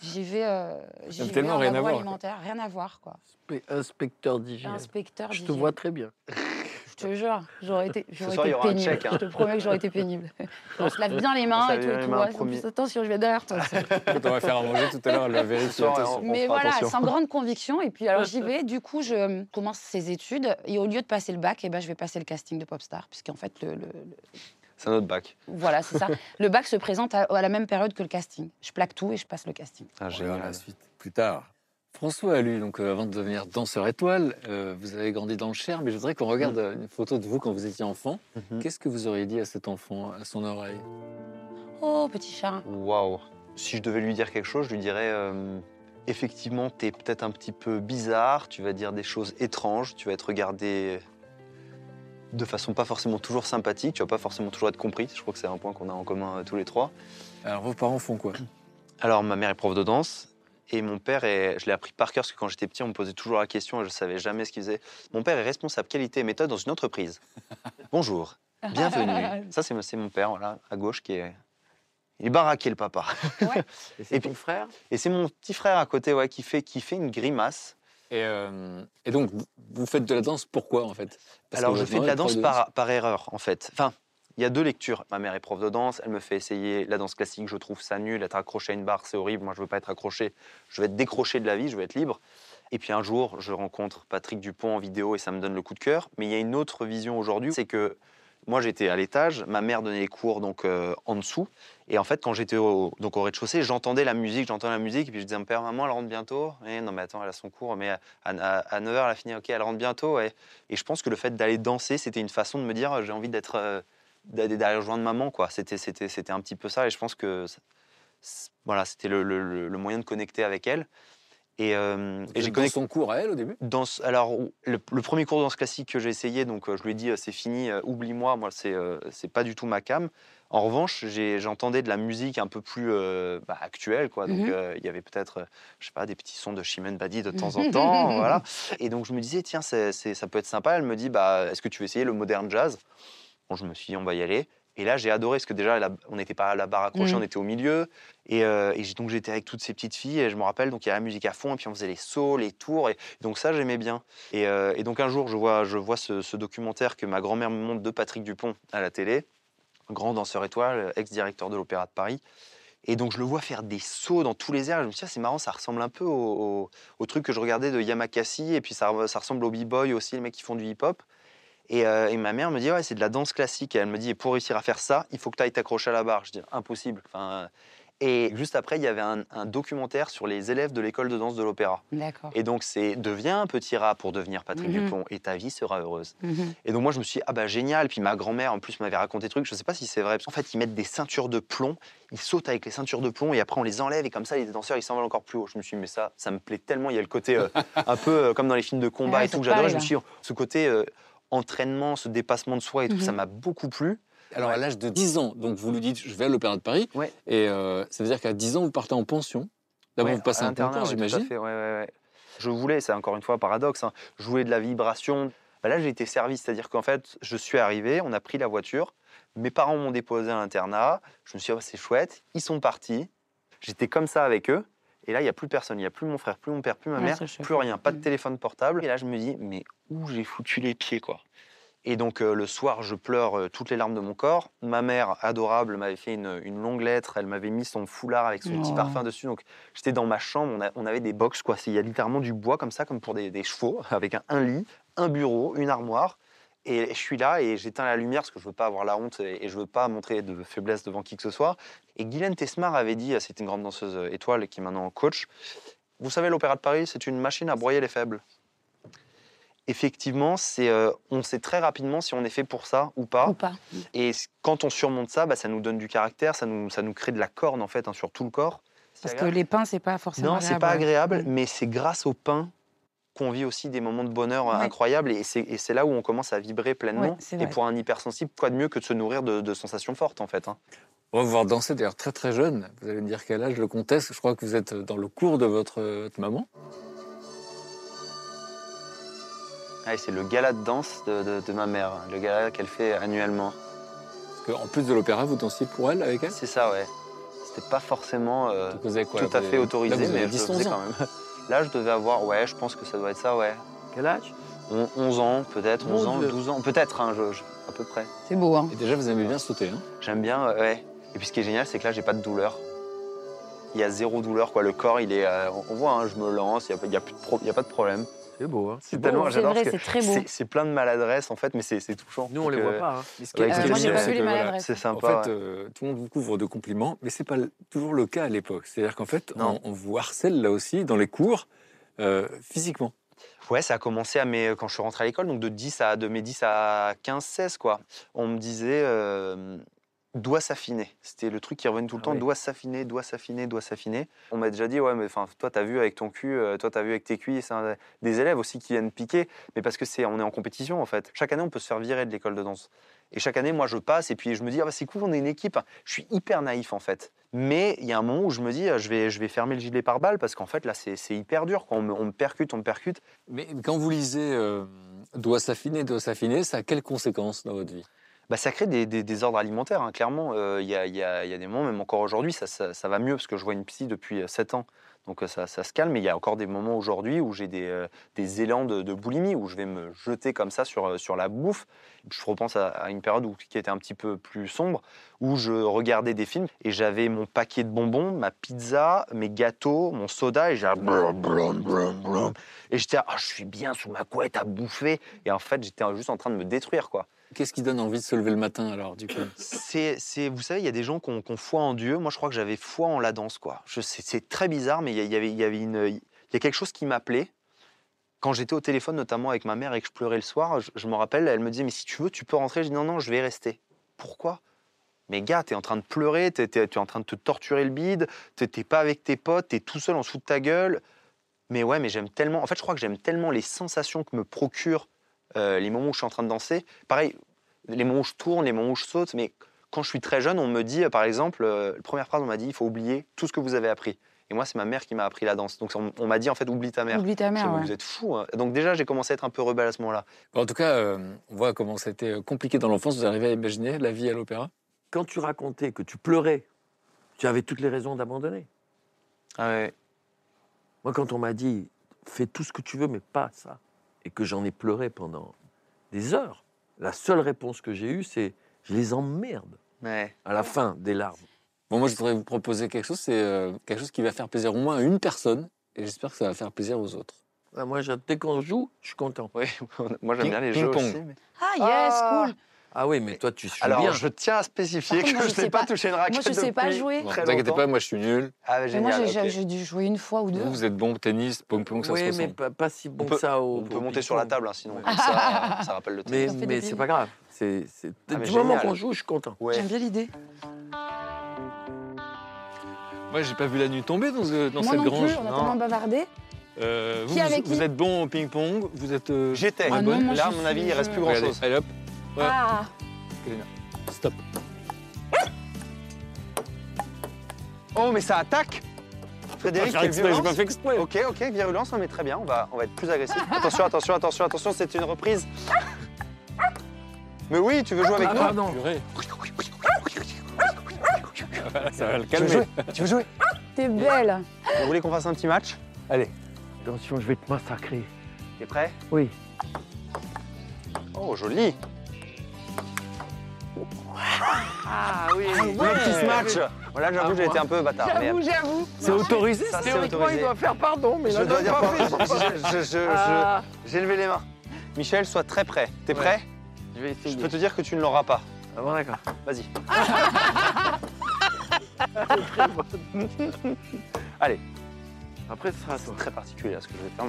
J'y vais, euh, j'y vais tellement en rien à voir, quoi. agroalimentaire, rien à voir, quoi. Inspecteur d'hygiène. Inspecteur Je te d'hygiène. vois très bien. Je te jure, j'aurais été, j'aurais soir, été pénible. check, hein. Je te promets que j'aurais été pénible. On se lave bien les mains et tout. les tout, mains, promis. Attention, je vais derrière toi. Quand on va faire à manger tout à l'heure, attention. on- Mais voilà, attention. sans grande conviction. Et puis alors j'y vais, du coup je commence ces études et au lieu de passer le bac, eh ben, je vais passer le casting de Popstar, puisqu'en fait le, le- le- C'est un autre bac. voilà c'est ça. le bac se présente à, à la même période que le casting. Je plaque tout et je passe le casting. Ah, verra la génial. suite plus tard. François Allu, donc euh, avant de devenir danseur étoile, euh, vous avez grandi dans le Cher, mais je voudrais qu'on regarde euh, une photo de vous quand vous étiez enfant. Mhm. Qu'est-ce que vous auriez dit à cet enfant, à son oreille? Oh petit chat. Waouh. Si je devais lui dire quelque chose, je lui dirais euh, effectivement, tu es peut-être un petit peu bizarre, tu vas dire des choses étranges, tu vas être regardé de façon pas forcément toujours sympathique, tu vas pas forcément toujours être compris. Je crois que c'est un point qu'on a en commun euh, tous les trois. Alors vos parents font quoi? Alors, ma mère est prof de danse. Et mon père, est, je l'ai appris par cœur parce que quand j'étais petit, on me posait toujours la question et je savais jamais ce qu'il faisait. Mon père est responsable qualité et méthode dans une entreprise. Bonjour, bienvenue. Ça, c'est mon père, voilà, à gauche, qui est. Il est baraqué, le papa. Et c'est puis- frère? Et c'est mon petit frère à côté, ouais, qui fait, qui fait une grimace. et, euh, et donc, vous- faites de la danse pourquoi en fait? Parce Alors, je fais de la danse par, par erreur, en fait. Enfin, il y a deux lectures. Ma mère est prof de danse, elle me fait essayer la danse classique, je trouve ça nul. Être accroché à une barre, c'est horrible. Moi, je veux pas être accroché. Je veux être décroché de la vie, je veux être libre. Et puis un jour, je rencontre Patrick Dupont en vidéo et ça me donne le coup de cœur. Mais il y a une autre vision aujourd'hui, c'est que moi, j'étais à l'étage, ma mère donnait les cours donc euh, en dessous. Et en fait, quand j'étais au, au rez-de-chaussée, j'entendais la musique, j'entendais la musique, et puis je disais à père, maman, elle rentre bientôt? Et non, mais attends, elle a son cours, mais à, à, 9h, elle a fini, ok, elle rentre bientôt. Et je pense que le fait d'aller danser, c'était une façon de me dire, j'ai envie d'être, euh, d'aller rejoindre maman, quoi. C'était, c'était, c'était un petit peu ça, et je pense que, voilà, c'était le, le- le- le moyen de connecter avec elle. Et, euh, et j'ai connecté. son cours à elle au début? Dans, alors, le, le premier cours de danse classique que j'ai essayé, donc euh, je lui ai dit euh, c'est fini, oublie-moi, moi c'est euh, c'est pas du tout ma cam. En revanche, j'entendais de la musique un peu plus euh, bah, actuelle, quoi. Donc Mhm. il y avait peut-être, je sais pas, des petits sons de Chimène Badi de temps en temps, voilà. Et donc je me disais tiens, c'est- c'est- ça peut être sympa. Elle me dit bah est-ce que tu veux essayer le modern jazz? Bon, je me suis dit on va y aller. Et là, j'ai adoré parce que déjà, la- on n'était pas à la barre accrochée, Mhm. on était au milieu. Et, euh, et donc, j'étais avec toutes ces petites filles. Et je me rappelle, donc il y a la musique à fond. Et puis, on faisait les sauts, les tours. Et donc, ça, j'aimais bien. Et, euh, et donc, un jour, je vois, je vois ce, ce documentaire que ma grand-mère me montre de Patrick Dupont à la télé. Grand danseur étoile, ex-directeur de l'Opéra de Paris. Et donc, je le vois faire des sauts dans tous les airs. Je me suis dit, Ah, c'est marrant, ça ressemble un peu au, au- au truc que je regardais de Yamakasi. Et puis, ça, ça ressemble au b-boy aussi, les mecs qui font du hip-hop. Et, euh, et ma mère me dit, ouais, c'est de la danse classique. Et elle me dit, et pour réussir à faire ça, il faut que tu ailles t'accrocher à la barre. Je dis, impossible. Enfin, et juste après, il y avait un, un documentaire sur les élèves de l'école de danse de l'opéra. D'accord. Et donc, c'est deviens un petit rat pour devenir Patrick Mhm. Dupont et ta vie sera heureuse. Mhm. Et donc, moi, je me suis dit, ah bah génial. Puis ma grand-mère, en plus, m'avait raconté des trucs. Je sais pas si c'est vrai. En fait, ils mettent des ceintures de plomb. Ils sautent avec les ceintures de plomb et après, on les enlève. Et comme ça, les danseurs, ils s'envolent encore plus haut. Je me suis dit, mais ça, ça me plaît tellement. Il y a le côté euh, un peu euh, comme dans les films de combat Ouais, et tout. que J'adorais. parle, Je me suis dit, ce côté euh, entraînement, ce dépassement de soi et tout, Mhm. ça m'a beaucoup plu. Alors à l'âge de 10 ans, donc vous lui dites je vais à l'Opéra de Paris, Ouais. et euh, ça veut dire qu'à 10 ans vous partez en pension. D'abord Ouais, vous passez à un l'internat, concours, j'imagine. fait, ouais, ouais, ouais. Je voulais, c'est encore une fois un paradoxe, hein, je voulais de la vibration. Bah là, j'ai été servi, c'est-à-dire qu'en fait, je suis arrivé, on a pris la voiture, mes parents m'ont déposé à l'internat, je me suis dit, oh, c'est chouette, ils sont partis. J'étais comme ça avec eux, et là, il n'y a plus personne, il n'y a plus mon frère, plus mon père, plus ma Ouais, mère, plus rien, pas de Mm. téléphone portable. Et là, je me dis, mais où j'ai foutu les pieds, quoi? Et donc euh, le soir, je pleure euh, toutes les larmes de mon corps. Ma mère, adorable, m'avait fait une, une longue lettre. Elle m'avait mis son foulard avec son petit Oh. parfum dessus. Donc j'étais dans ma chambre. On, a- on avait des box, quoi. Il y a littéralement du bois comme ça, comme pour des, des chevaux, avec un, un lit, un bureau, une armoire. Et je suis là et j'éteins la lumière parce que je veux pas avoir la honte et je veux pas montrer de faiblesse devant qui que ce soit. Et Guylaine Tesmar avait dit, c'était une grande danseuse euh, étoile qui est maintenant coach, vous savez, l'Opéra de Paris, c'est une machine à broyer les faibles. Effectivement, c'est, euh, on sait très rapidement si on est fait pour ça ou pas. Ou pas. Et quand on surmonte ça, bah, ça nous donne du caractère, ça nous, ça nous crée de la corne en fait hein, sur tout le corps. Parce que les pains, c'est pas forcément Non, c'est pas agréable, mais c'est grâce au pain qu'on vit aussi des moments de bonheur Ouais. incroyables et c'est et c'est là où on commence à vibrer pleinement. Ouais, et pour un hypersensible, quoi de mieux que de se nourrir de, de sensations fortes en fait. hein. On va vous voir danser d'ailleurs très très jeune. Vous allez me dire quel âge le conteste. Je crois que vous êtes dans le cours de votre, votre maman. Ah, c'est le gala de danse de, de- de ma mère, le gala qu'elle fait annuellement. Parce qu'en plus de l'opéra, vous dansiez pour elle avec elle? C'est ça, ouais. C'était pas forcément euh, quoi, tout à fait autorisé, mais je le 10, 11 faisais ans. quand même. Là, je devais avoir, ouais, je pense que ça doit être ça, ouais. Quel âge? On- 11 ans, peut-être, Mon 11 ans, Dieu. 12 ans, peut-être, hein, je- je- à peu près. C'est beau, hein. Et déjà, vous aimez bien sauter. Hein J'aime bien, euh, ouais. Et puis ce qui est génial, c'est que là, j'ai pas de douleur. Il y a zéro douleur, quoi. Le corps, il est. euh, on voit, hein, je me lance, il n'y a, pas- il y a plus de pro- il y a pas de problème. C'est beau, hein C'est tellement, j'adore c'est très beau. c'est- plein de maladresse, en fait, mais c'est touchant. Nous, on les voit euh, pas. Hein. Mais ce qui ouais, est- ce Euh, qui est moi, j'ai génial, pas c'est vu les que, voilà, maladresses. C'est En sympa. fait, euh, tout le monde vous couvre de compliments, mais c'est pas toujours le cas à l'époque. C'est-à-dire qu'en fait, Non. on, on vous harcèle là aussi dans les cours euh, physiquement. Ouais, ça a commencé à mes, quand je suis rentré à l'école, donc de, 10 à, de mes 10 à 15, 16, quoi. On me disait, euh, doit s'affiner. C'était le truc qui revenait tout le Ah temps, oui. doit s'affiner, doit s'affiner, doit s'affiner. On m'a déjà dit, ouais, mais enfin, toi, t'as vu avec ton cul, euh, toi, t'as vu avec tes cuisses. hein, des élèves aussi qui viennent piquer, mais parce que c'est, on est en compétition, en fait. Chaque année, on peut se faire virer de l'école de danse. Et chaque année, moi, je passe et puis je me dis, ah, bah, c'est cool, on est une équipe. Je suis hyper naïf, en fait. Mais il y a un moment où je me dis, je vais, je vais fermer le gilet pare-balles parce qu'en fait, là, c'est c'est hyper dur. Quand on me, on me percute, on me percute. Mais quand vous lisez euh, doit s'affiner, doit s'affiner, ça a quelles conséquences dans votre vie? Bah, ça crée des, des désordres alimentaires, hein, clairement. Euh, Il y, a, il y a- il y a des moments, même encore aujourd'hui, ça, ça- ça va mieux parce que je vois une psy depuis 7 ans. Donc euh, ça, ça se calme. Mais il y a encore des moments aujourd'hui où j'ai des, euh, des élans de, de boulimie, où je vais me jeter comme ça sur, euh, sur la bouffe. Je repense à, à une période où, qui était un petit peu plus sombre, où je regardais des films et j'avais mon paquet de bonbons, ma pizza, mes gâteaux, mon soda, et j'étais. Et j'étais Ah, je suis bien sous ma couette à bouffer. Et en fait, j'étais juste en train de me détruire, quoi. Qu'est-ce qui donne envie de se lever le matin alors du coup? C'est, vous savez, il y a des gens qui ont, foi en Dieu. Moi, je crois que j'avais foi en la danse, quoi. Je, c'est, c'est très bizarre, mais il y, avait, il y avait une, il y a quelque chose qui m'appelait. Quand j'étais au téléphone, notamment avec ma mère et que je pleurais le soir, je, je me rappelle, elle me disait, mais si tu veux, tu peux rentrer. Je dis, non, non, je vais rester. Pourquoi? Mais gars, t'es en train de pleurer, t'es, t'es- en train de te torturer le bide, t'es, t'es pas avec tes potes, t'es tout seul en dessous de ta gueule. Mais ouais, mais j'aime tellement. En fait, je crois que j'aime tellement les sensations que me procurent euh, les moments où je suis en train de danser. Pareil, les moments où je tourne, les moments où je saute, mais quand je suis très jeune, on me dit, euh, par exemple, euh, la première phrase, on m'a dit, il faut oublier tout ce que vous avez appris. Et moi, c'est ma mère qui m'a appris la danse. Donc, on, on m'a dit, en fait, oublie ta mère. Oublie ta mère, ouais. Vous êtes fou. Donc, déjà, j'ai commencé à être un peu rebelle à ce moment-là. En tout cas, euh, on voit comment c'était compliqué dans l'enfance. Vous arrivez à imaginer la vie à l'opéra? Quand tu racontais que tu pleurais, tu avais toutes les raisons d'abandonner. Ah ouais. Moi, quand on m'a dit fais tout ce que tu veux, mais pas ça, et que j'en ai pleuré pendant des heures, la seule réponse que j'ai eue, c'est je les emmerde Ouais. à la fin des larmes. Bon, moi, je voudrais vous proposer quelque chose. C'est euh, quelque chose qui va faire plaisir au moins à une personne. Et j'espère que ça va faire plaisir aux autres. Ah, Moi, je- dès qu'on joue, je suis content. Oui, moi, j'aime bien les jeux aussi. mais- Ah, yes, Ah. cool. Ah oui, mais toi, tu joues Alors, bien. je tiens à spécifier contre, que moi, je n'ai sais pas, pas- touché une raquette Moi, je sais pas jouer. Bon, Très vous inquiétez longtemps. pas, moi, je suis nul. Ah, mais moi, j'ai ok. j'ai dû jouer une fois ou deux. Vous, vous êtes bon au tennis, pong-pong, ça se Oui, mais pas, pas si bon On peut- que ça au On peut monter sur la table, hein, sinon comme ça, ça rappelle le Mais, tennis. Mais c'est pas grave. C'est, Ah, du moment qu'on joue, je suis content. Ouais. J'aime bien l'idée. Moi, j'ai pas vu la nuit tomber dans, euh, dans Moi cette non grange. plus, on a non. tellement bavardé. Euh, vous, êtes bon au ping-pong, vous êtes. euh, J'étais. Ah Là, à mon avis, suis- il reste plus grand-chose. Allez hop, Ouais. Ah, stop. Oh, mais ça attaque Frédéric, exprès, j'ai violence pas fait exprès. Ok, ok, virulence, mais très bien, on va, on va être plus agressif. Attention, attention, attention, attention, c'est une reprise. Mais oui, tu veux jouer avec Ah, moi pardon. Purée. Voilà, ça va le Tu veux calmer. jouer Tu veux jouer t'es belle. Vous voulez qu'on fasse un petit match Allez, Attention, je vais te massacrer. t'es prêt Oui. Oh, joli Ah oui. Le petit smash Voilà, j'avoue, j'ai été un peu bâtard. J'avoue, j'avoue. C'est autorisé Ça, c'est Théoriquement, il doit faire pardon, mais Je là, dois dire je- je- je- je- Ah. J'ai levé les mains. Michel, sois très prêt. T'es prêt Je vais Je essayer. peux te dire que tu ne l'auras pas. Ah bon, d'accord. Vas-y. Allez, Après, ce sera à très particulier là ce que je vais faire.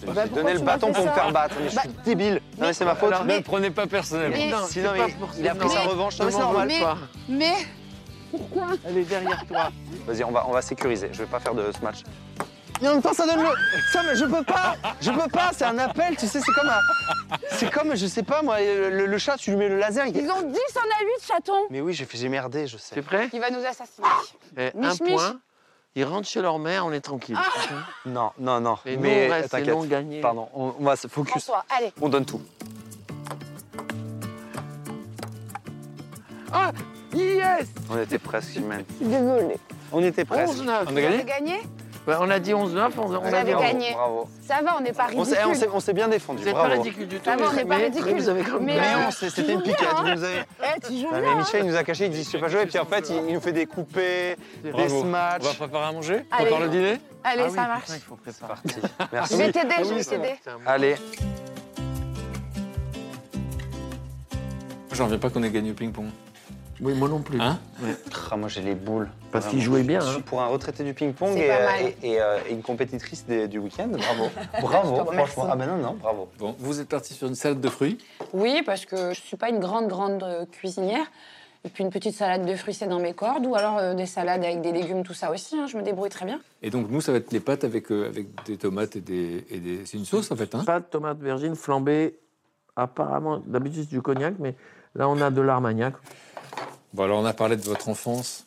Je Bah, pourquoi donner le tu bâton pour me faire battre. Mais je suis débile. Non mais c'est ma faute. Alors, ne le prenez pas personnellement. Mais- Non, Si, c'est non, pas il a pris sa revanche. C'est normal. Mais Elle est derrière toi. Vas-y, on va, on va sécuriser. Je vais pas faire de ce match. Et en même temps, ça donne le. Ça, mais je peux pas. Je peux pas. C'est un appel. Tu sais, c'est comme un. C'est comme, je sais pas moi, le, le chat. Tu lui mets le laser. il- ils ont 10 en a 8 chatons. Mais oui, j'ai fait, j'ai merdé, je Tu sais. es prêt Il va nous assassiner. Eh, Un point. Ils rentrent chez leur mère, on est tranquille. Non, non, non. Et nous, mais on reste, c'est t'inquiète. non gagné. Pardon. On, on va se focus. François, allez. On donne tout. Ah Yes On était presque, Chimène. Désolé. On était presque. 11-9. On a gagné Ouais, on a dit 11-9, on, on Vous a avez dit gagné. Bravo. Ça va, on n'est pas On s'est, ridicule. on s'est- on s'est bien défendu. Vous n'êtes pas ridicule du tout. Ça va, on mais- n'est pas ridicule. mais Vous avez quand même Mais, Mais gagné. euh, non, c'est- tu c'était une piquette. hein. Vous nous avez- Eh, tu joues Ah, bien. mais Michel, il nous a caché, il dit je sais pas jouer, et puis en fait, il, il nous fait des coupés, des smatchs. On va préparer à manger On Allez. prépare le dîner Allez, Ah oui, ça marche. il faut préparer. Parti. Je Merci. vais t'aider, Ah je vais t'aider. Allez. J'en reviens pas qu'on ait gagné au ping-pong. Oui, moi non plus. Hein Ah, moi, j'ai les boules. Parce qu'il jouait bien. Je hein. pour un retraité du ping-pong et, euh, mal. et- et, euh, et une compétitrice des- du week-end. Bravo. Bravo, franchement. Ah ben non, non, bravo. Bon, vous êtes parti sur une salade de fruits. Oui, parce que je suis pas une grande, grande euh, cuisinière. Et puis une petite salade de fruits, c'est dans mes cordes. Ou alors euh, des salades avec des légumes, tout ça aussi. hein, je me débrouille très bien. Et donc, nous, ça va être les pâtes avec, euh, avec des tomates et des, et des- C'est une sauce, en fait. Hein Pâte, tomate, vergine, flambée. Apparemment, d'habitude, c'est du cognac, mais là, on a de l'armagnac. Bon, alors, on a parlé de votre enfance.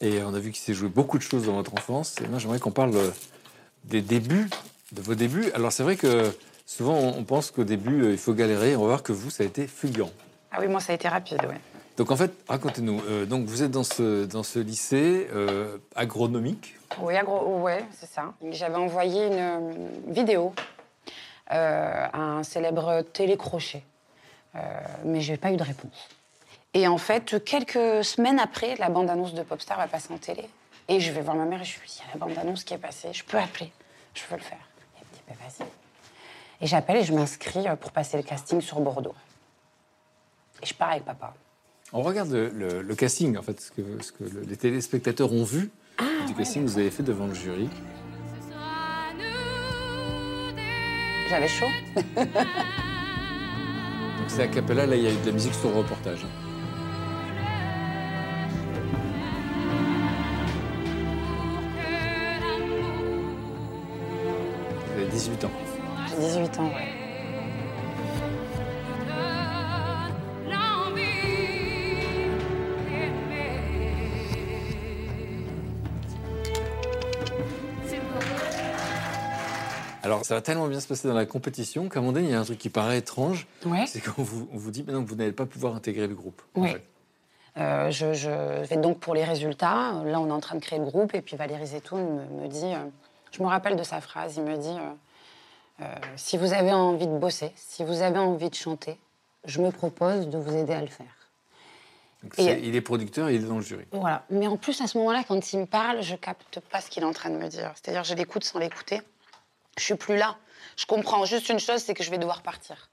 Et on a vu qu'il s'est joué beaucoup de choses dans votre enfance. Et moi, j'aimerais qu'on parle euh, des débuts, de vos débuts. Alors, c'est vrai que souvent, on pense qu'au début, euh, il faut galérer. On va voir que vous, ça a été fulgurant. Ah oui, moi, ça a été rapide, ouais. Donc, en fait, racontez-nous. Euh, donc, vous êtes dans ce, dans ce lycée euh, agronomique. Oui, agro- ouais, c'est ça. J'avais envoyé une vidéo euh, à un célèbre télécrochet, mais j'ai pas eu de réponse. Et en fait, quelques semaines après, la bande-annonce de Popstar va passer en télé. Et je vais voir ma mère et je lui dis, il y a la bande-annonce qui est passée, je peux appeler, je veux le faire. Et elle me dit, vas-y. Et j'appelle et je m'inscris euh, pour passer le casting sur Bordeaux. Et je pars avec papa. On regarde le, le- le casting, en fait, ce que, ce que le- les téléspectateurs ont vu du casting que vous avez fait devant le jury. J'avais chaud. Donc c'est a cappella, là il y a eu de la musique sur le reportage. J'ai 18 ans, ouais. Alors ça va tellement bien se passer dans la compétition qu'à un moment donné, il y a un truc qui paraît étrange, Ouais. c'est qu'on vous, on vous dit maintenant que vous n'allez pas pouvoir intégrer le groupe. en Oui. fait. Euh, je, je vais donc pour les résultats. Là, on est en train de créer le groupe. Et puis Valérie Zetoun me, me dit, euh, je me rappelle de sa phrase, il me dit, euh, si vous avez envie de bosser, si vous avez envie de chanter, je me propose de vous aider à le faire. Donc, Et- c'est- il est producteur et il est dans le jury. Voilà. Mais en plus, à ce moment-là, quand il me parle, je capte pas ce qu'il est en train de me dire. C'est-à-dire, je l'écoute sans l'écouter. Je suis plus là. Je comprends juste une chose, c'est que je vais devoir partir.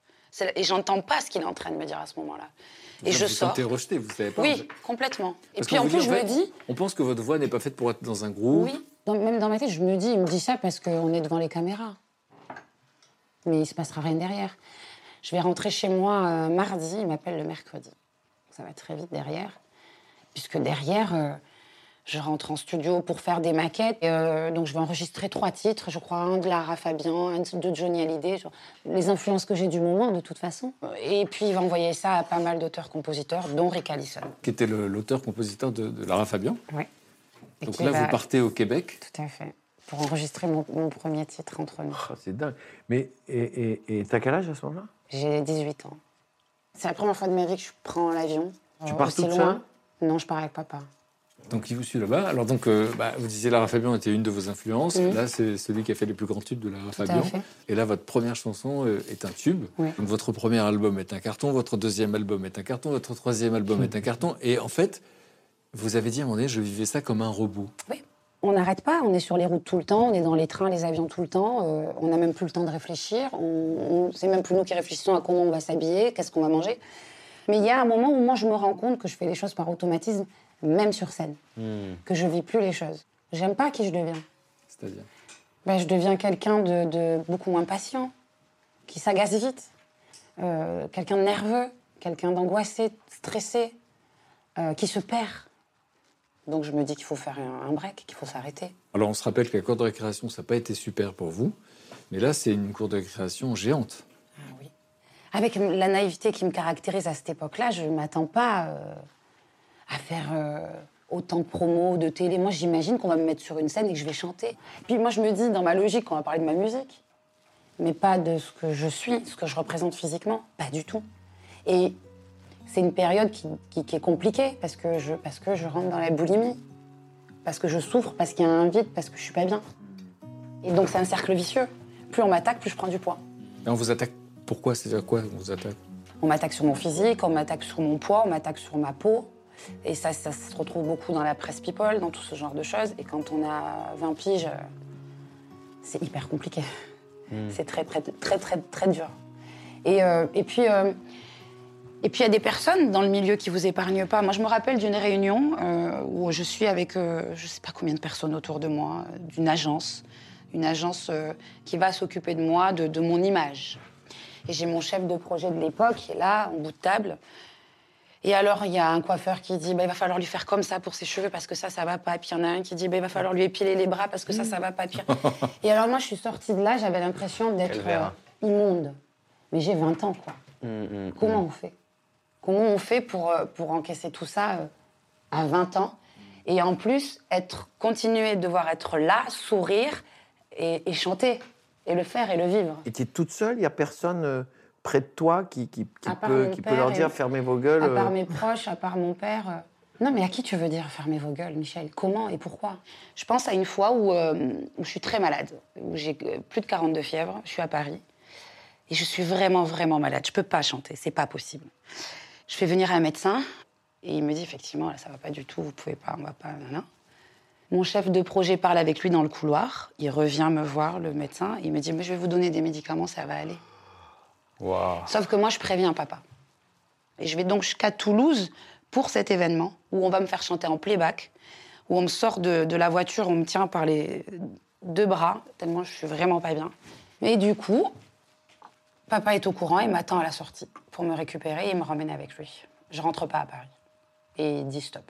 Et j'entends pas ce qu'il est en train de me dire à ce moment-là. Et vous je vous sors. sentez rejeté, vous savez pas. Oui, complètement. Et puis en vous plus, je me dis, On pense que votre voix n'est pas faite pour être dans un groupe. Oui, dans- même dans ma tête, je me dis, il me dit ça parce qu'on est devant les caméras. Mais il se passera rien derrière. Je vais rentrer chez moi euh, mardi, il m'appelle le mercredi. Ça va très vite derrière. Puisque derrière, euh, je rentre en studio pour faire des maquettes. Et, euh, donc je vais enregistrer trois titres, je crois un de Lara Fabian, un de Johnny Hallyday, genre, les influences que j'ai du moment de toute façon. Et puis il va envoyer ça à pas mal d'auteurs-compositeurs, dont Rick Allison. Qui était l'auteur-compositeur de, de Lara Fabian. Et Donc là, va- vous partez au Québec. Tout à fait. Pour enregistrer mon, mon premier titre entre nous. Oh, c'est dingue. Mais et, et, et t'as quel âge à ce moment-là? J'ai 18 ans. C'est la première fois de ma vie que je prends l'avion. Tu pars toute loin. Non, je pars avec papa. Donc il vous suit là-bas. Alors donc, euh, bah, vous disiez Lara Fabian était une de vos influences. Là, c'est celui qui a fait les plus grands tubes de Lara Fabian. fait. Et là, votre première chanson euh, est un tube. Oui. Donc votre premier album est un carton, votre deuxième album est un carton, votre troisième album est un carton. Et en fait, vous avez dit à un moment donné, je vivais ça comme un robot. Oui. On n'arrête pas, on est sur les routes tout le temps, on est dans les trains, les avions tout le temps, euh, on n'a même plus le temps de réfléchir, on, on- c'est même plus nous qui réfléchissons à comment on va s'habiller, qu'est-ce qu'on va manger. Mais il y a un moment où moi je me rends compte que je fais les choses par automatisme, même sur scène, que je vis plus les choses. J'aime pas qui je deviens. C'est-à-dire? Ben, je deviens quelqu'un de, de beaucoup moins patient, qui s'agace vite, euh, quelqu'un de nerveux, quelqu'un d'angoissé, stressé, euh, qui se perd. Donc je me dis qu'il faut faire un, break, qu'il faut s'arrêter. Alors on se rappelle que la cour de récréation, ça n'a pas été super pour vous, mais là c'est une cour de récréation géante. Ah oui. Avec la naïveté qui me caractérise à cette époque-là, je ne m'attends pas euh, à faire euh, autant de promos, de télé. Moi, j'imagine qu'on va me mettre sur une scène et que je vais chanter. Puis moi, je me dis, dans ma logique, qu'on va parler de ma musique, mais pas de ce que je suis, ce que je représente physiquement. Pas du tout. Et c'est une période qui, qui- qui est compliquée parce que, je, parce que je rentre dans la boulimie, parce que je souffre, parce qu'il y a un vide, parce que je suis pas bien. Et donc, c'est un cercle vicieux. Plus on m'attaque, plus je prends du poids. Et on vous attaque pourquoi C'est à quoi on vous attaque? On m'attaque sur mon physique, on m'attaque sur mon poids, on m'attaque sur ma peau. Et ça, ça se retrouve beaucoup dans la presse people, dans tout ce genre de choses. Et quand on a 20 piges, euh, c'est hyper compliqué. C'est très, très, très, très, très dur. Et, euh, et puis, euh, et puis il y a des personnes dans le milieu qui vous épargnent pas. Moi, je me rappelle d'une réunion euh, où je suis avec, euh, je sais pas combien de personnes autour de moi, d'une agence, une agence euh, qui va s'occuper de moi, de, de mon image. Et j'ai mon chef de projet de l'époque qui est là, en bout de table. Et alors, il y a un coiffeur qui dit bah, il va falloir lui faire comme ça pour ses cheveux parce que ça, ça va pas. Et puis il y en a un qui dit bah, il va falloir lui épiler les bras parce que ça, ça va pas. Puis- Et alors, moi, je suis sortie de là, j'avais l'impression d'être euh, immonde. Mais j'ai 20 ans, quoi. Mm, Comment on fait? Comment on fait pour, euh, pour encaisser tout ça euh, à 20 ans Et en plus, être, continuer de devoir être là, sourire et, et chanter. Et le faire et le vivre. Et tu es toute seule, il n'y a personne euh, près de toi qui, qui, peut, qui peut leur et- dire fermez vos gueules. À part euh, mes proches, à part mon père. euh. Non, mais à qui tu veux dire fermez vos gueules, Michel? Comment et pourquoi? Je pense à une fois où, euh, où je suis très malade, où j'ai euh, plus de 42 fièvres, je suis à Paris, et je suis vraiment, vraiment malade. Je peux pas chanter, c'est pas possible. Je fais venir un médecin, et il me dit effectivement, là, ça va pas du tout, vous pouvez pas, on va pas, non. Mon chef de projet parle avec lui dans le couloir, il revient me voir, le médecin, il me dit, mais je vais vous donner des médicaments, ça va aller. Sauf que moi, je préviens papa. Et je vais donc jusqu'à Toulouse pour cet événement où on va me faire chanter en playback, où on me sort de, de la voiture, on me tient par les deux bras, tellement je suis vraiment pas bien. Et du coup, papa est au courant et m'attend à la sortie pour me récupérer et me ramène avec lui. Je rentre pas à Paris. Et il dit stop.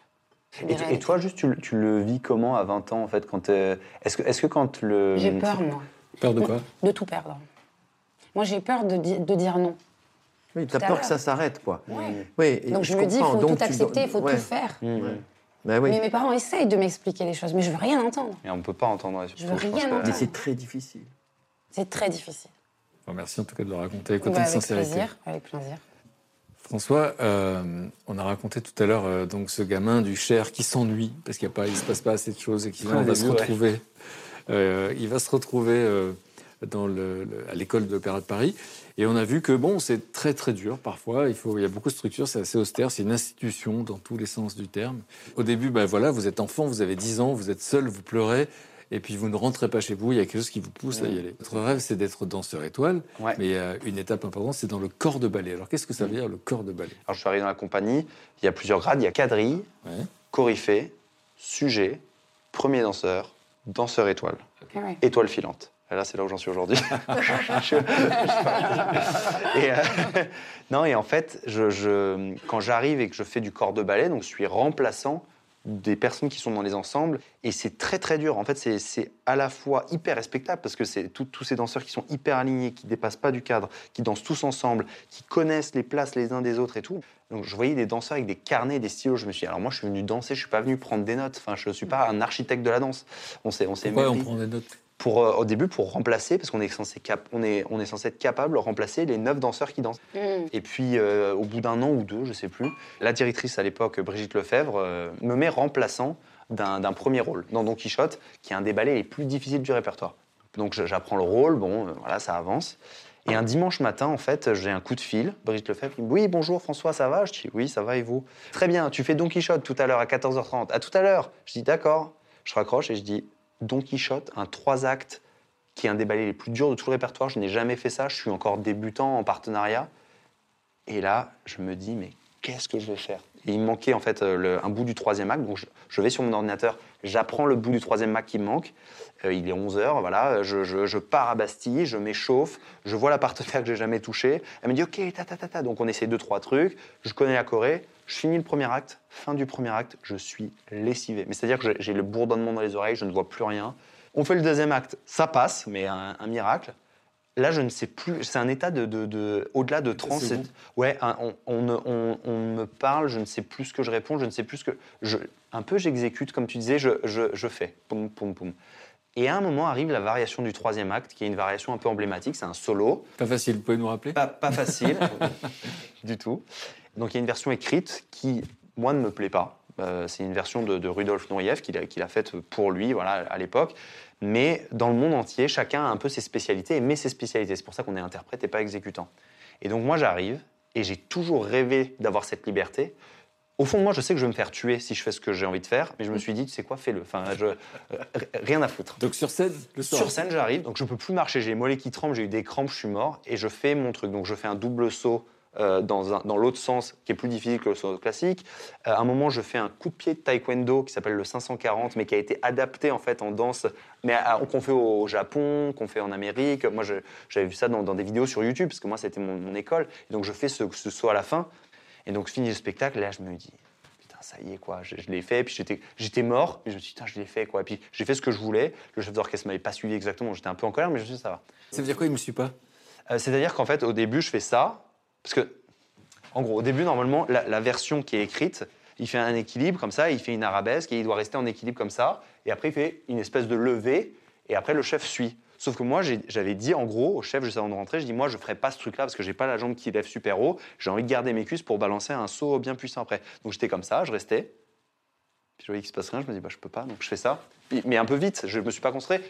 Et, toi, juste, tu, le- tu le vis comment à 20 ans, en fait quand t'es- Est-ce que, est que quand le... J'ai peur, moi, Peur de quoi de tout perdre. Moi, j'ai peur de, di- de dire non. Oui, tu as tout à peur que ça s'arrête, quoi. Ouais. Oui, et Donc je, me dis, il faut Donc, tout accepter, il faut ouais. tout faire. Mm. Ben oui. Mais mes parents essayent de m'expliquer les choses, mais je veux rien entendre. Et on ne peut pas entendre. Je veux rien entendre. Mais c'est très difficile. C'est très difficile. Bon, Merci en tout cas de le raconter avec autant Bah, de avec sincérité. plaisir, avec plaisir. François, euh, on a raconté tout à l'heure euh, donc ce gamin du Cher qui s'ennuie parce qu'il ne se passe pas assez de choses et qui Ouais, va se ouais. retrouver. euh, il va se retrouver euh, dans le, le- à l'école de l'Opéra de Paris et on a vu que bon, c'est très très dur parfois. Il faut, il y a beaucoup de structures, c'est assez austère, c'est une institution dans tous les sens du terme. Au début, ben voilà, vous êtes enfant, vous avez 10 ans, vous êtes seul, vous pleurez. Et puis vous ne rentrez pas chez vous, il y a quelque chose qui vous pousse à y aller. Votre rêve, c'est d'être danseur étoile, Ouais. mais euh, une étape importante, c'est dans le corps de ballet. Alors qu'est-ce que ça veut dire le corps de ballet? Alors, je suis arrivé dans la compagnie, il y a plusieurs grades. Il y a quadrille, Ouais. coryphée, sujet, premier danseur, danseur étoile, étoile filante. Et là, c'est là où j'en suis aujourd'hui. Et, euh, non, et en fait, je, je- quand j'arrive et que je fais du corps de ballet, donc je suis remplaçant des personnes qui sont dans les ensembles, et c'est très très dur. En fait, c'est- à la fois hyper respectable parce que c'est tous ces danseurs qui sont hyper alignés, qui dépassent pas du cadre, qui dansent tous ensemble, qui connaissent les places les uns des autres et tout. Donc je voyais des danseurs avec des carnets, des stylos. Je me suis dit, alors moi je suis venu danser, je suis pas venu prendre des notes. Enfin, je suis pas un architecte de la danse. On s'est, on s'est on prend des notes? Pour, euh, au début pour remplacer, parce qu'on est censé, cap- on est, on est censé être capable de remplacer les neuf danseurs qui dansent. Mm. Et puis, euh, au bout d'un an ou deux, je sais plus, la directrice à l'époque, Brigitte Lefebvre, euh, me met remplaçant d'un premier rôle dans Don Quichotte, qui est un des ballets les plus difficiles du répertoire. Donc j'apprends le rôle, bon, euh, voilà, ça avance. Et un dimanche matin, en fait, j'ai un coup de fil. Brigitte Lefebvre me dit Oui, bonjour François, ça va? Je dis Oui, ça va et vous? Très bien, tu fais Don Quichotte tout à l'heure à 14h30. À tout à l'heure Je dis D'accord. Je raccroche et je dis Don Quichotte, un trois actes qui est un des ballets les plus durs de tout le répertoire. Je n'ai jamais fait ça. Je suis encore débutant en partenariat. Et là, je me dis Mais qu'est-ce que je vais faire? Il me manquait en fait euh, un bout du troisième acte. Donc je, vais sur mon ordinateur, j'apprends le bout du troisième acte qui me manque. Euh, il est 11h, voilà, je, pars à Bastille, je m'échauffe, je vois la partenaire que j'ai jamais touchée. Elle me dit ok, ta ta ta ta. Donc on essaie deux trois trucs. Je connais la choré. Je finis le premier acte. Fin du premier acte, je suis lessivé. Mais c'est-à-dire que j'ai- le bourdonnement dans les oreilles, je ne vois plus rien. On fait le deuxième acte, ça passe, mais un, un miracle. Là, je ne sais plus. C'est un état de, de- de- au-delà de bon. Ouais, un- on, on on- on me parle, je ne sais plus ce que je réponds, je ne sais plus ce que. Je, un peu, j'exécute, comme tu disais, je, je, je fais. Poum, poum, poum. Et à un moment arrive la variation du troisième acte, qui est une variation un peu emblématique. C'est un solo. Pas facile, vous pouvez nous rappeler? Pas, pas facile du tout. Donc il y a une version écrite qui, moi, ne me plaît pas. Euh, c'est une version de, de Rudolf Nureyev qu'il a, faite pour lui voilà, à l'époque. Mais dans le monde entier, chacun a un peu ses spécialités et met ses spécialités. C'est pour ça qu'on est interprète et pas exécutant. Et donc moi, j'arrive et j'ai toujours rêvé d'avoir cette liberté. Au fond de moi, je sais que je vais me faire tuer si je fais ce que j'ai envie de faire, mais je me suis dit, tu sais quoi, fais-le. Enfin, je- euh, rien à foutre. Donc sur scène, le soir. Sur scène, j'arrive, donc je peux plus marcher, j'ai les mollets qui tremblent, j'ai eu des crampes, je suis mort, et je fais mon truc. Donc je fais un double saut euh, dans, dans l'autre sens, qui est plus difficile que le saut classique. Euh, à un moment, je fais un coup de pied de taekwondo qui s'appelle le 540, mais qui a été adapté en fait en danse, mais qu'on fait au Japon, qu'on fait en Amérique. Moi, je- j'avais vu ça dans, dans des vidéos sur YouTube, parce que moi, c'était mon, mon école. Et donc je fais ce, ce saut à la fin, et donc fini le spectacle, et là, je me dis. Putain, ça y est, quoi, je, je l'ai fait, puis j'étais, j'étais mort, et je me suis dit, putain, je l'ai fait, quoi. Et puis j'ai fait ce que je voulais. Le chef d'orchestre m'avait pas suivi exactement, j'étais un peu en colère, mais je me suis dit, ça va. Ça veut dire quoi, il me suit pas? Euh, C'est-à-dire qu'en fait, au début, je fais ça, parce que, en gros, au début, normalement, la, version qui est écrite, il fait un équilibre comme ça, il fait une arabesque, et il doit rester en équilibre comme ça, et après, il fait une espèce de levée, et après, le chef suit. Sauf que moi, j'avais dit, en gros, au chef, juste avant de rentrer, je dis, moi, je ferai pas ce truc-là, parce que j'ai pas la jambe qui lève super haut, j'ai envie de garder mes cuisses pour balancer un saut bien puissant après. Donc, j'étais comme ça, je restais, puis je voyais qu'il se passe rien, je me dis, bah, je peux pas, donc je fais ça, mais un peu vite, je me suis pas concentré.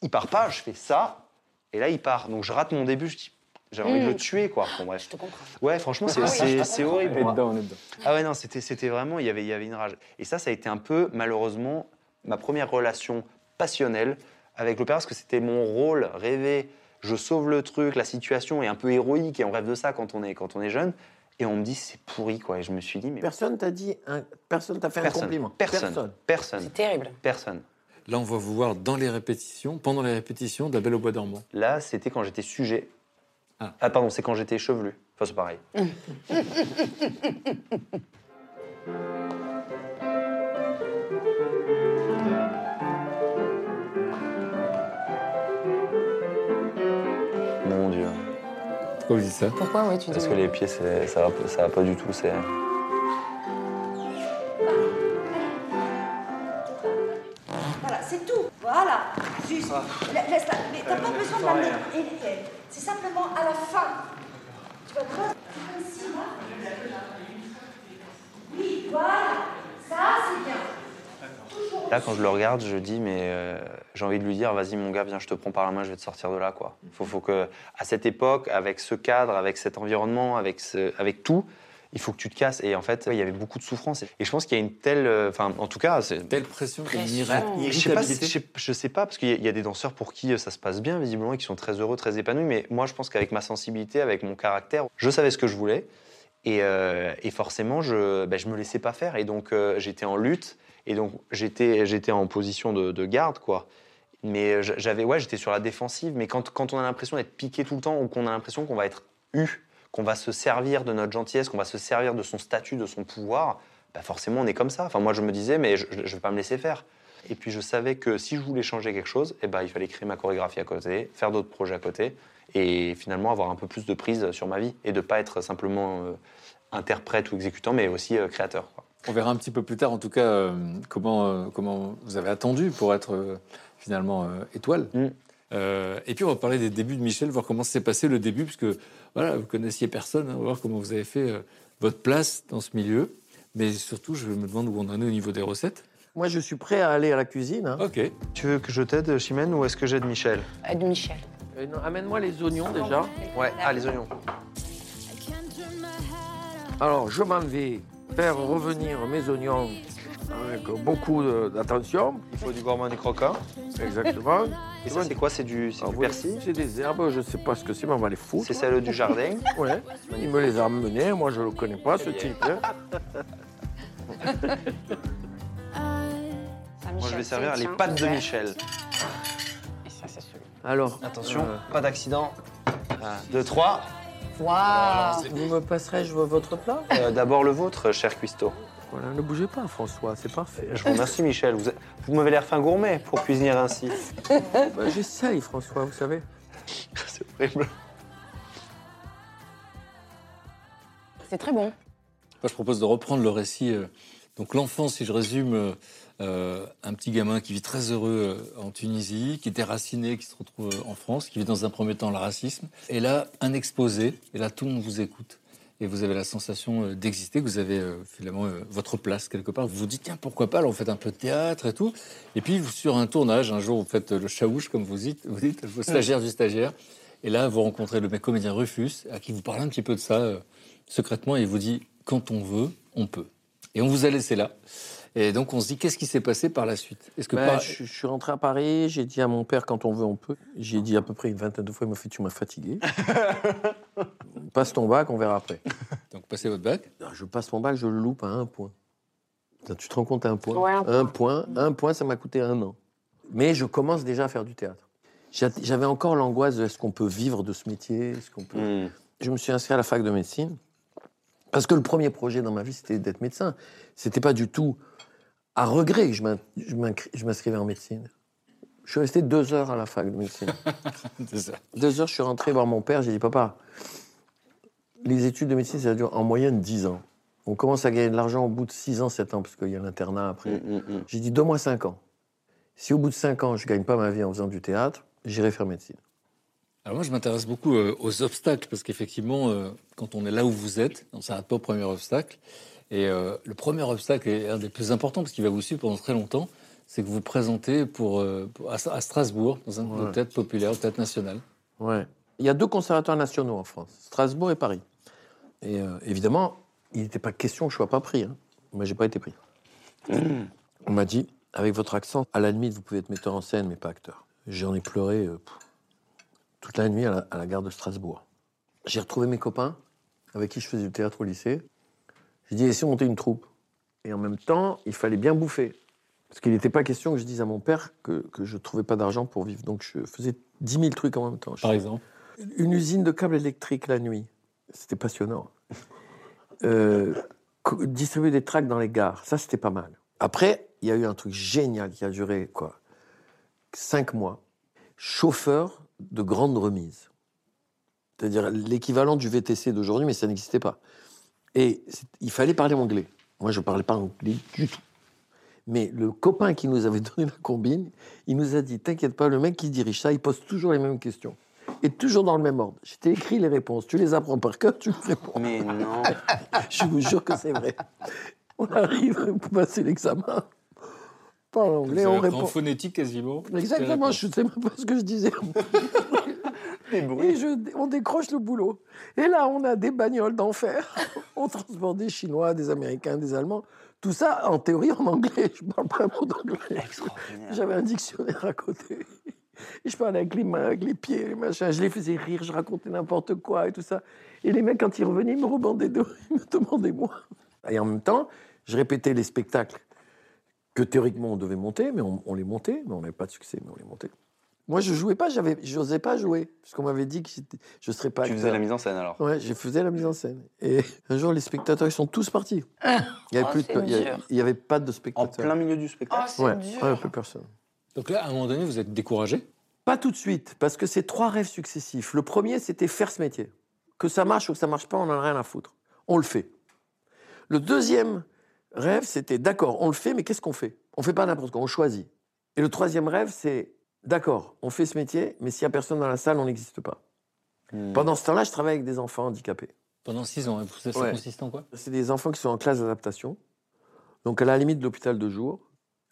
Il part pas, je fais ça, et là, il part. Donc je rate mon début, je dis, j'avais envie de le Mm. tuer, quoi. Bon, bref. Je te comprends. Ouais, franchement, c'est Ah horrible. On est dedans, on est dedans. Ah ouais, non, c'était c'était vraiment, il y avait- il y avait une rage. Et ça, ça a été un peu, malheureusement, ma première relation passionnelle avec l'opéra, parce que c'était mon rôle rêvé. Je sauve le truc, la situation est un peu héroïque, et on rêve de ça quand on est, quand on est jeune. Et on me dit, c'est pourri, quoi. Et je me suis dit, mais Personne t'a dit, un... personne t'a fait un personne, compliment. personne, personne, C'est terrible. personne. Là, on va vous voir dans les répétitions, pendant les répétitions de La Belle au Bois dormant. Là, c'était quand j'étais sujet. Ah. Ah, pardon, c'est quand j'étais chevelu. Enfin, c'est pareil. Mon Dieu. Pourquoi vous dites ça? Pourquoi, ouais, tu dis. Parce que les pieds, c'est- ça va, ça va pas du tout. C'est. Juste. La- Laisse-la. Mais t'as pas besoin de l'amener. Et- et- C'est simplement à la fin. Tu vas voir. Ici, là. Oui, voilà. Ça, c'est bien. Là, quand je le regarde, je dis, mais euh, j'ai envie de lui dire, vas-y, mon gars, viens, je te prends par la main, je vais te sortir de là, quoi. Faut, faut que, à cette époque, avec ce cadre, avec cet environnement, avec, ce- avec tout, il faut que tu te casses. Et en fait, il y avait beaucoup de souffrance. Et je pense qu'il y a une telle, euh, enfin, en tout cas, c'est Telle pression, irra- Je sais pas, je sais, je sais pas, parce qu'il y, a- il y a des danseurs pour qui euh, ça se passe bien, visiblement, et qui sont très heureux, très épanouis. Mais moi, je pense qu'avec ma sensibilité, avec mon caractère, je savais ce que je voulais. Et, euh, et forcément, je ben, je me laissais pas faire. Et donc, euh, j'étais en lutte. Et donc, j'étais j'étais en position de, de garde, quoi. Mais j'avais, ouais, j'étais sur la défensive. Mais quand, quand on a l'impression d'être piqué tout le temps, ou qu'on a l'impression qu'on va être eu, qu'on va se servir de notre gentillesse, qu'on va se servir de son statut, de son pouvoir, bah forcément, on est comme ça. Enfin, moi, je me disais, mais je ne vais pas me laisser faire. Et puis, je savais que si je voulais changer quelque chose, eh ben, il fallait créer ma chorégraphie à côté, faire d'autres projets à côté, et finalement avoir un peu plus de prise sur ma vie, et de pas être simplement euh, interprète ou exécutant, mais aussi euh, créateur. quoi. On verra un petit peu plus tard, en tout cas, euh, comment, comment vous avez attendu pour être finalement étoile. Mm. Euh, et puis on va parler des débuts de Michel, voir comment s'est passé le début, puisque voilà, vous connaissiez personne, hein, on va voir comment vous avez fait euh, votre place dans ce milieu. Mais surtout, je me demande où on en est au niveau des recettes. Moi, je suis prêt à aller à la cuisine. hein. Ok. Tu veux que je t'aide, Chimène, ou est-ce que j'aide Michel? Aide Michel. Euh, Amène-moi les oignons déjà. Ouais, ah, les oignons. Alors, je m'en vais faire revenir mes oignons avec beaucoup d'attention. Il faut du gourmand du croquant. Exactement. Et ça, c'est quoi? C'est du, c'est Ah, du oui, persil? C'est des herbes, je ne sais pas ce que c'est, mais on va les foutre. C'est celle du jardin? Ouais. Il me les a amenés, moi je ne le connais pas, ce type. hein. Moi, je vais servir les pâtes de Michel. Et ça, c'est celui. Alors, Attention, euh, pas d'accident. 2, 3. Waouh vous me passerez je veux votre plat? Euh, D'abord le vôtre, cher Cuisto. Voilà, ne bougez pas, François, c'est parfait. Je vous remercie, Michel. Vous, vous m'avez l'air fin gourmet pour cuisiner ainsi. Bah, J'essaye, François, vous savez. C'est horrible. C'est très bon. Moi, je propose de reprendre le récit. euh, Donc, l'enfant, si je résume, euh, un petit gamin qui vit très heureux euh, en Tunisie, qui est déraciné, qui se retrouve en France, qui vit dans un premier temps le racisme. Et là, un exposé, et là, tout le monde vous écoute. Et vous avez la sensation euh, d'exister, vous avez euh, finalement euh, votre place quelque part. Vous vous dites, tiens, pourquoi pas, alors vous faites un peu de théâtre et tout. Et puis, sur un tournage, un jour, vous faites le chaouche, comme vous dites, vous dites, le stagiaire du stagiaire. Et là, vous rencontrez le mec comédien Rufus, à qui vous parlez un petit peu de ça secrètement, et il vous dit, quand on veut, on peut. Et on vous a laissé là. Et donc, on se dit, qu'est-ce qui s'est passé par la suite? Est-ce que Ben, par- je, je suis rentré à Paris, j'ai dit à mon père quand on veut, on peut. J'ai dit à peu près une vingtaine de fois, il m'a fait Tu m'as fatigué. passe ton bac, on verra après. Donc, passez votre bac? Je passe mon bac, je le loupe à un point. Putain, Tu te rends compte à un point Ouais, un Un point, un point, ça m'a coûté un an. Mais je commence déjà à faire du théâtre. J'a- J'avais encore l'angoisse de est-ce qu'on peut vivre de ce métier? Est-ce qu'on peut... Hmm. Je me suis inscrit à la fac de médecine parce que le premier projet dans ma vie, c'était d'être médecin. C'était pas du tout à regret que je m'inscrivais en médecine. Je suis resté deux heures à la fac de médecine. C'est ça. deux heures, je suis rentré voir mon père. J'ai dit, papa, les études de médecine, ça dure en moyenne 10 ans. On commence à gagner de l'argent au bout de 6 ans, 7 ans, parce qu'il y a l'internat après. Hmm, hmm, hmm. J'ai dit, donne-moi 5 ans. Si au bout de 5 ans, je gagne pas ma vie en faisant du théâtre, j'irai faire médecine. Alors, moi, je m'intéresse beaucoup euh, aux obstacles, parce qu'effectivement, euh, quand on est là où vous êtes, on ne s'arrête pas au premier obstacle. Et euh, le premier obstacle est un des plus importants, parce qu'il va vous suivre pendant très longtemps, c'est que vous vous présentez pour, euh, pour- à, à Strasbourg, dans un Ouais. théâtre populaire, le théâtre national. Ouais. Il y a deux conservatoires nationaux en France, Strasbourg et Paris. Et euh, évidemment, il n'était pas question que je sois pas pris. Hein. Moi, j'ai pas été pris. On m'a dit, avec votre accent, à la limite, vous pouvez être metteur en scène, mais pas acteur. J'en ai pleuré euh, pff, toute la nuit à la, à la gare de Strasbourg. J'ai retrouvé mes copains avec qui je faisais du théâtre au lycée. J'ai dit, essayez de monter une troupe? Et en même temps, il fallait bien bouffer. Parce qu'il n'était pas question que je dise à mon père que, que je ne trouvais pas d'argent pour vivre. Donc je faisais 10 000 trucs en même temps. Par exemple. Une usine de câbles électriques la nuit. C'était passionnant. Euh, distribuer des tracts dans les gares. Ça, c'était pas mal. Après, il y a eu un truc génial qui a duré, quoi, cinq mois. Chauffeur de grande remise. C'est-à-dire l'équivalent du VTC d'aujourd'hui, mais ça n'existait pas. Et il fallait parler anglais. Moi, je ne parlais pas anglais du tout. Mais le copain qui nous avait donné la combine, il nous a dit T'inquiète pas, le mec qui dirige ça, il pose toujours les mêmes questions. Et toujours dans le même ordre. Je t'ai écrit les réponses. Tu les apprends par cœur, tu me réponds. Mais non. Je vous jure que c'est vrai. On arrive pour passer l'examen. Parle anglais, on appris en répond. phonétique quasiment. Exactement, je ne sais même pas ce que je disais. Et je- on décroche le boulot. Et là, on a des bagnoles d'enfer. On transporte des Chinois, des Américains, des Allemands. Tout ça, en théorie, en anglais. Je parle pas un mot d'anglais. J'avais un dictionnaire à côté. Et je parlais avec les mains, avec les pieds, les machins. Je les faisais rire, je racontais n'importe quoi et tout ça. Et les mecs, quand ils revenaient, ils me rebandaient deux, ils me demandaient moi. Et en même temps, je répétais les spectacles que théoriquement on devait monter, mais on, on les montait, mais on n'avait pas de succès, mais on les montait. Moi, je jouais pas, j'avais, j'osais pas jouer, parce qu'on m'avait dit que j'étais- je serais pas. Tu faisais la mise en scène alors Ouais, je faisais la mise en scène. Et un jour, les spectateurs, ils sont tous partis. Il n'y avait, Oh, plus de- c'est il y avait- dur. il y avait pas de En spectateurs. plein milieu du Oh, spectacle. c'est ouais, dur. ouais, plus personne. Donc là, à un moment donné, vous êtes découragé? Pas tout de suite, parce que c'est trois rêves successifs. Le premier, c'était faire ce métier. Que ça marche ou que ça marche pas, on n'en a rien à foutre. On le fait. Le deuxième rêve, c'était d'accord, on le fait, mais qu'est-ce qu'on fait? On fait pas n'importe quoi, on choisit. Et le troisième rêve, c'est d'accord, on fait ce métier, mais s'il y a personne dans la salle, on n'existe pas. Hmm. Pendant ce temps-là, je travaille avec des enfants handicapés. Pendant six ans, ça, ça Ouais. consiste en quoi? C'est des enfants qui sont en classe d'adaptation, donc à la limite de l'hôpital de jour.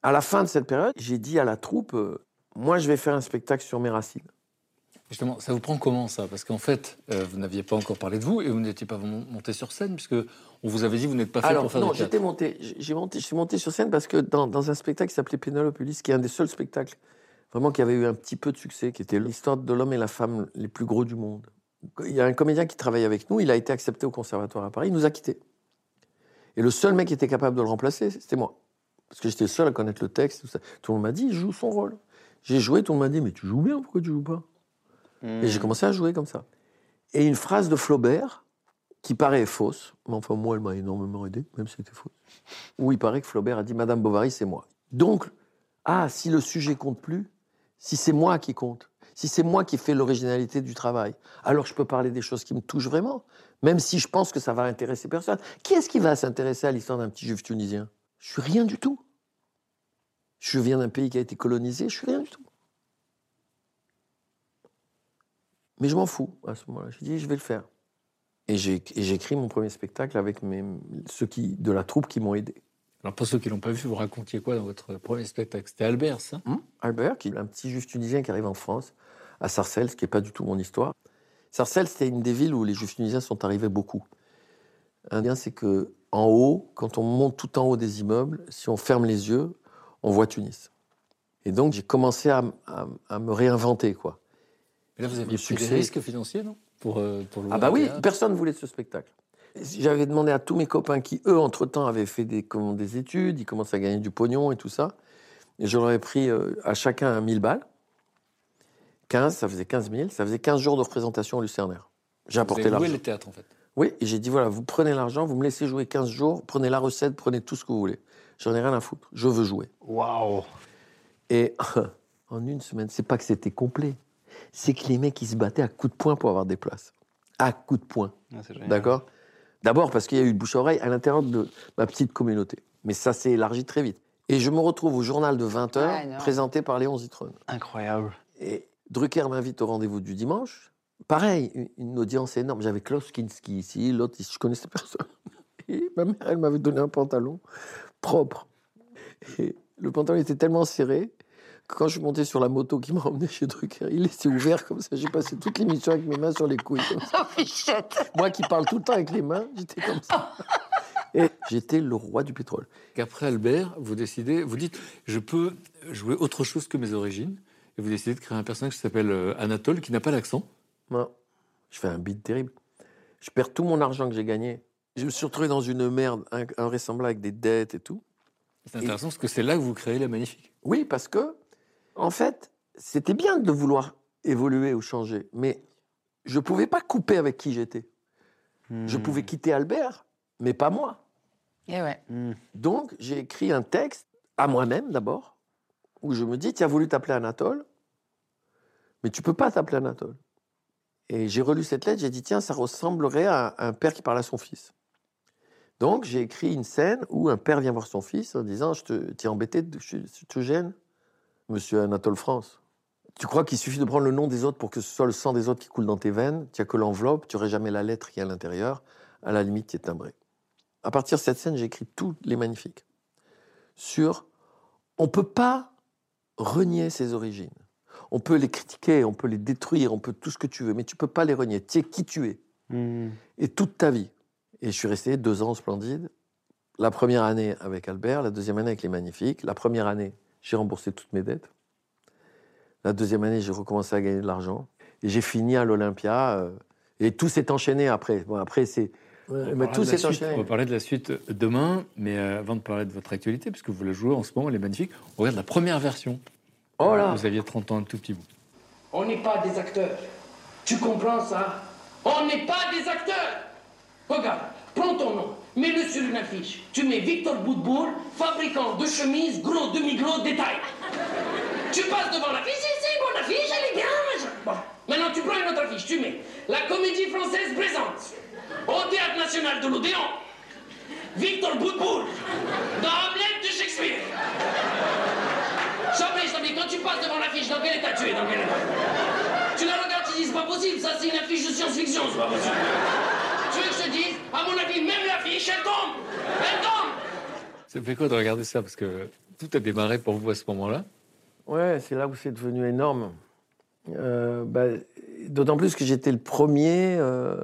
À la fin de cette période, j'ai dit à la troupe, euh, moi je vais faire un spectacle sur mes racines. Justement, ça vous prend comment ça? Parce qu'en fait, euh, vous n'aviez pas encore parlé de vous et vous n'étiez pas mon- monté sur scène puisque on vous avait dit que vous n'êtes pas fait Alors, pour faire non, j'étais monté, j'ai monté, je suis monté sur scène parce que dans, dans un spectacle qui s'appelait Pénélope Ulysse, qui est un des seuls spectacles vraiment qui avait eu un petit peu de succès, qui était l'histoire de l'homme et la femme les plus gros du monde. Il y a un comédien qui travaille avec nous, il a été accepté au conservatoire à Paris, il nous a quittés. Et le seul mec qui était capable de le remplacer, c'était moi. Parce que j'étais seul à connaître le texte, tout ça. Tout le monde m'a dit, il joue son rôle. J'ai joué, tout le monde m'a dit, mais tu joues bien, pourquoi tu joues pas? Et j'ai commencé à jouer comme ça. Et une phrase de Flaubert, qui paraît fausse, mais enfin, moi, elle m'a énormément aidé, même si c'était fausse, où il paraît que Flaubert a dit Madame Bovary, c'est moi. Donc, ah, si le sujet compte plus, si c'est moi qui compte, si c'est moi qui fais l'originalité du travail, alors je peux parler des choses qui me touchent vraiment, même si je pense que ça va intéresser personne. Qui est-ce qui va s'intéresser à l'histoire d'un petit juif tunisien? Je suis rien du tout. Je viens d'un pays qui a été colonisé, je suis rien du tout. Mais je m'en fous à ce moment-là. J'ai dit, je vais le faire. Et écrit mon premier spectacle avec ceux de la troupe qui m'ont aidé. Alors pour ceux qui l'ont pas vu, vous racontiez quoi dans votre premier spectacle? C'était Albert, ça? Albert, qui est un petit juif tunisien qui arrive en France, à Sarcelles, ce qui n'est pas du tout mon histoire. Sarcelles, c'était une des villes où les juifs tunisiens sont arrivés beaucoup. Un bien, c'est que en haut, quand on monte tout en haut des immeubles, si on ferme les yeux, on voit Tunis. Et donc, j'ai commencé à, me réinventer, quoi. Et là, vous aviez Le pris des risques financiers, non? Pour, euh, pour Ah bah oui, personne ne voulait de ce spectacle. J'avais demandé à tous mes copains qui, eux, entre-temps, avaient fait des, comment, des études, ils commençaient à gagner du pognon et tout ça. Et je leur ai pris euh, à chacun 1000 balles. 15, ça faisait 15 000. Ça faisait 15 jours de représentation au Lucernaire. J'ai Vous apporté l'argent. le théâtre, en fait. Oui, et j'ai dit, voilà, vous prenez l'argent, vous me laissez jouer 15 jours, prenez la recette, prenez tout ce que vous voulez. J'en ai rien à foutre. Je veux jouer. Waouh Et en une semaine, c'est pas que c'était complet. C'est que les mecs, ils se battaient à coups de poing pour avoir des places. À coups de poing. D'accord? D'abord parce qu'il y a eu de bouche à oreille à l'intérieur de ma petite communauté. Mais ça s'est élargi très vite. Et je me retrouve au journal de 20h, Ouais, non. présenté par Léon Zitrone. Incroyable. Et Drucker m'invite au rendez-vous du dimanche. Pareil, une- une audience énorme. J'avais Klaus Kinski ici, l'autre, je connaissais personne. Et ma mère, elle m'avait donné un pantalon propre. Et le pantalon était tellement serré quand je suis monté sur la moto qui m'a emmené chez Drucker, il était ouvert comme ça. J'ai passé toute l'émission avec mes mains sur les couilles. comme ça. Oh, fichette Moi qui parle tout le temps avec les mains, j'étais comme ça. Et j'étais le roi du pétrole. Qu'après Albert, vous décidez, vous dites, je peux jouer autre chose que mes origines. Et vous décidez de créer un personnage qui s'appelle euh, Anatole, qui n'a pas l'accent. Moi, je fais un beat terrible. Je perds tout mon argent que j'ai gagné. Je me suis retrouvé dans une merde invraisemblable avec des dettes et tout. C'est intéressant parce que c'est là que vous créez la magnifique. Oui, parce que, en fait, c'était bien de vouloir évoluer ou changer, mais je ne pouvais pas couper avec qui j'étais. Je Hmm. pouvais quitter Albert, mais pas moi. Et ouais. Donc, j'ai écrit un texte à moi-même d'abord, où je me dis, tu as voulu t'appeler Anatole, mais tu peux pas t'appeler Anatole. Et j'ai relu cette lettre, j'ai dit, tiens, ça ressemblerait à un père qui parle à son fils. Donc, j'ai écrit une scène où un père vient voir son fils en disant, je te, t'es embêté, de- je, je te gêne, monsieur Anatole France. Tu crois qu'il suffit de prendre le nom des autres pour que ce soit le sang des autres qui coule dans tes veines? Tu n'as que l'enveloppe, tu n'aurais jamais la lettre qui est à l'intérieur. À la limite, tu es timbré. À partir de cette scène, j'ai écrit tous les magnifiques. Sur. On ne peut pas renier ses origines. On peut les critiquer, on peut les détruire, on peut tout ce que tu veux, mais tu ne peux pas les renier. Tu es qui tu es. Et toute ta vie. Et je suis resté deux ans splendide. La première année avec Albert, la deuxième année avec les Magnifiques. La première année, j'ai remboursé toutes mes dettes. La deuxième année, j'ai recommencé à gagner de l'argent. Et j'ai fini à l'Olympia. euh, et tout s'est enchaîné après. Bon, après, c'est. On mais tout s'est suite- enchaîné. On va parler de la suite demain, mais euh, avant de parler de votre actualité, puisque vous la jouez en ce moment, elle est magnifique, on regarde la première version. Oh là Vous aviez 30 ans, un tout petit bout. On n'est pas des acteurs. Tu comprends ça? On n'est pas des acteurs. Regarde, prends ton nom, mets-le sur une affiche. Tu mets Victor Boutboul, fabricant de chemises, gros, demi-gros, détail. tu passes devant l'affiche, c'est bonne affiche, elle est bien. Bon, maintenant tu prends une autre affiche, tu mets La Comédie Française présente, au Théâtre National de l'Odéon, Victor Boutboul, dans Hamlet de Shakespeare. Chablis, Chablis, quand tu passes devant l'affiche, dans quel état tu es Dans Tu la regardes, tu dis, c'est pas possible, ça c'est une affiche de science-fiction, c'est pas possible. Tu veux que je te dise? À mon avis, même l'affiche, elle tombe Elle tombe Ça fait quoi de regarder ça? Parce que tout a démarré pour vous à ce moment-là. Ouais, c'est là où c'est devenu énorme. Euh, bah, D'autant plus que j'étais le premier euh,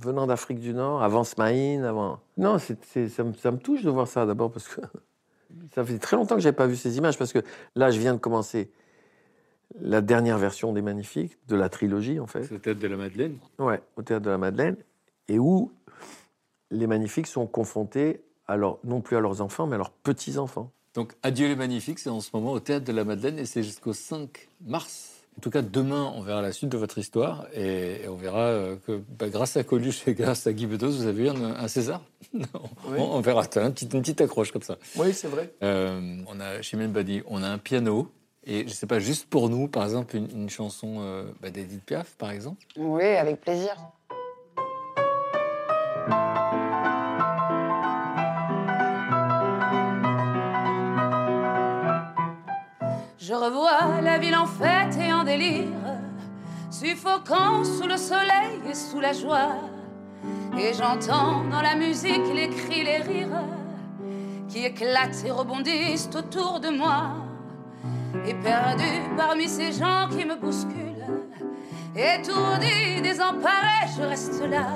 venant d'Afrique du Nord, avant Smaïn, avant. Non, ça, me, ça me touche de voir ça d'abord parce que ça fait très longtemps que j'avais pas vu ces images parce que là, je viens de commencer la dernière version des Magnifiques, de la trilogie en fait. C'est tête de la Madeleine. Ouais, au théâtre de la Madeleine, et où les Magnifiques sont confrontés à leur- non plus à leurs enfants, mais à leurs petits-enfants. Donc, Adieu les Magnifiques, c'est en ce moment au Théâtre de la Madeleine et c'est jusqu'au 5 mars. En tout cas, demain, on verra la suite de votre histoire et, et on verra euh, que bah, grâce à Coluche et grâce à Guy Bedos, vous avez eu un, un César. on, on verra, T'as un petit- une petite accroche comme ça. Oui, c'est vrai. Euh, on a Chimène Badi, on a un piano. Et je sais pas, juste pour nous, par exemple, une, une chanson euh, bah, d'Edith Piaf, par exemple. Oui, avec plaisir. Je revois la ville en fête et en délire, suffocant sous le soleil et sous la joie. Et j'entends dans la musique les cris, les rires qui éclatent et rebondissent autour de moi. Et perdu parmi ces gens qui me bousculent, étourdi, désemparé, je reste là.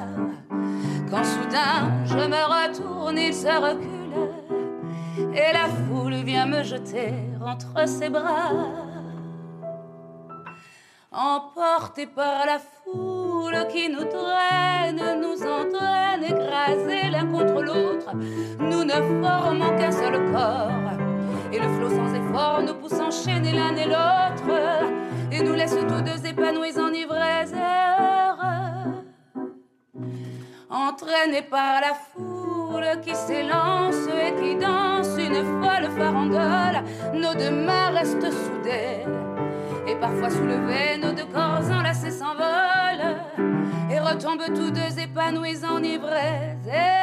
Quand soudain je me retourne, il se recule et la foule vient me jeter entre ses bras. Emportés par la foule qui nous traîne, nous entraîne, écrasés l'un contre l'autre, nous ne formons qu'un seul corps. Et le flot sans effort nous pousse enchaîner l'un et l'autre, et nous laisse tous deux épanouis, enivrés et Entraînés par la foule qui s'élance et qui danse une folle farandole, nos deux mains restent soudées. Et parfois soulevés, nos deux corps enlacés s'envolent et retombent tous deux épanouis, enivrés et.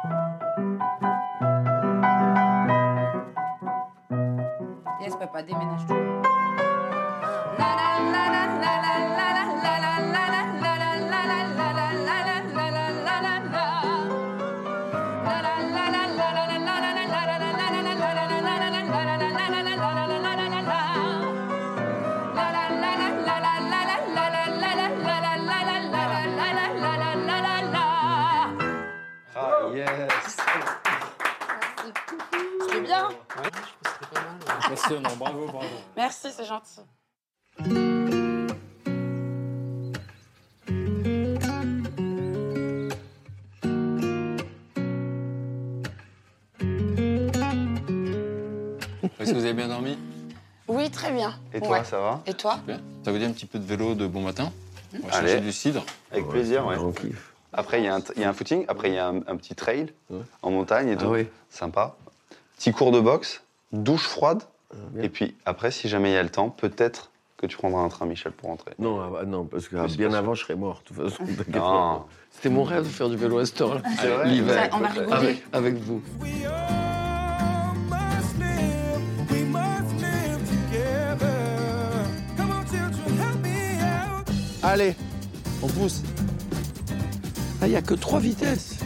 pas des ménages tout Impressionnant, bravo, bravo. Merci, c'est gentil. Est-ce que vous avez bien dormi? Oui, très bien. Et toi, Ouais. ça va? Et toi? Ça vous dit un petit peu de vélo de bon matin? On va Allez. chercher du cidre. Avec plaisir, ouais. On kiffe. Après, il y, a un- il y a un footing, après, il y a un, un petit trail en montagne et Ah tout. oui. Sympa. Petit cours de boxe, douche froide. Bien. et puis après, si jamais il y a le temps, peut-être que tu prendras un train, Michel, pour rentrer. Non, ah bah non, parce que ah, bien pas avant, je serais mort, de toute façon. Non. C'était mon rêve de faire du vélo à cette. C'est vrai L'hiver. On va rigoler. Avec, avec vous. Allez, on pousse. Ah, il n'y a que trois vitesses.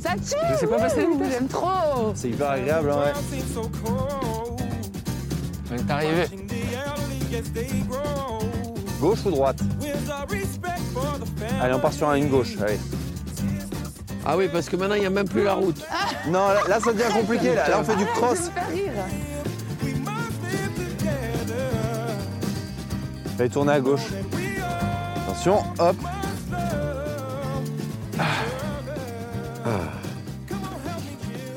Ça tue Je sais pas passer J'aime trop C'est hyper agréable, hein, ouais. On est arrivé. Gauche ou droite. Allez, on part sur une gauche. Allez. Ah oui, parce que maintenant, il n'y a même plus la route. Non, là, là, ça devient compliqué. Là, là on fait du cross. Live together. Allez, tournez à gauche. Attention, hop.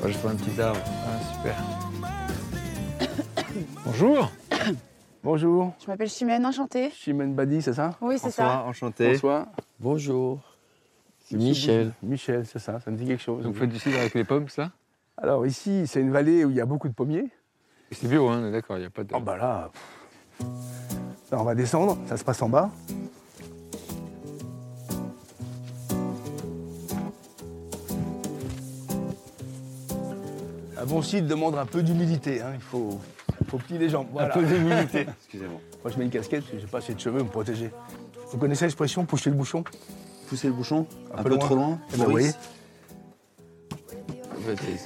Moi, je prends un petit arbre. Ah, super. Bonjour. Bonjour, Je m'appelle Chimène, enchantée. Chimène Badi, c'est ça? Oui, c'est ça. enchanté. Bonsoir. Bonjour. C'est Michel. Michel, c'est ça, ça me dit quelque chose. Donc, vous faites du cidre avec les pommes, ça? Alors ici, c'est une vallée où il y a beaucoup de pommiers. C'est bio, hein, d'accord, il n'y a pas de. Oh bah là, là, on va descendre, ça se passe en bas. Un bon site demande un peu d'humilité, hein. il faut, faut plier les jambes. Voilà. Un peu d'humilité. Excusez-moi. Moi je mets une casquette, j'ai pas assez de cheveux pour me protéger. Vous connaissez l'expression pousser le bouchon? Poussez le bouchon Un, peu peu, loin. trop loin Eh ben, Maurice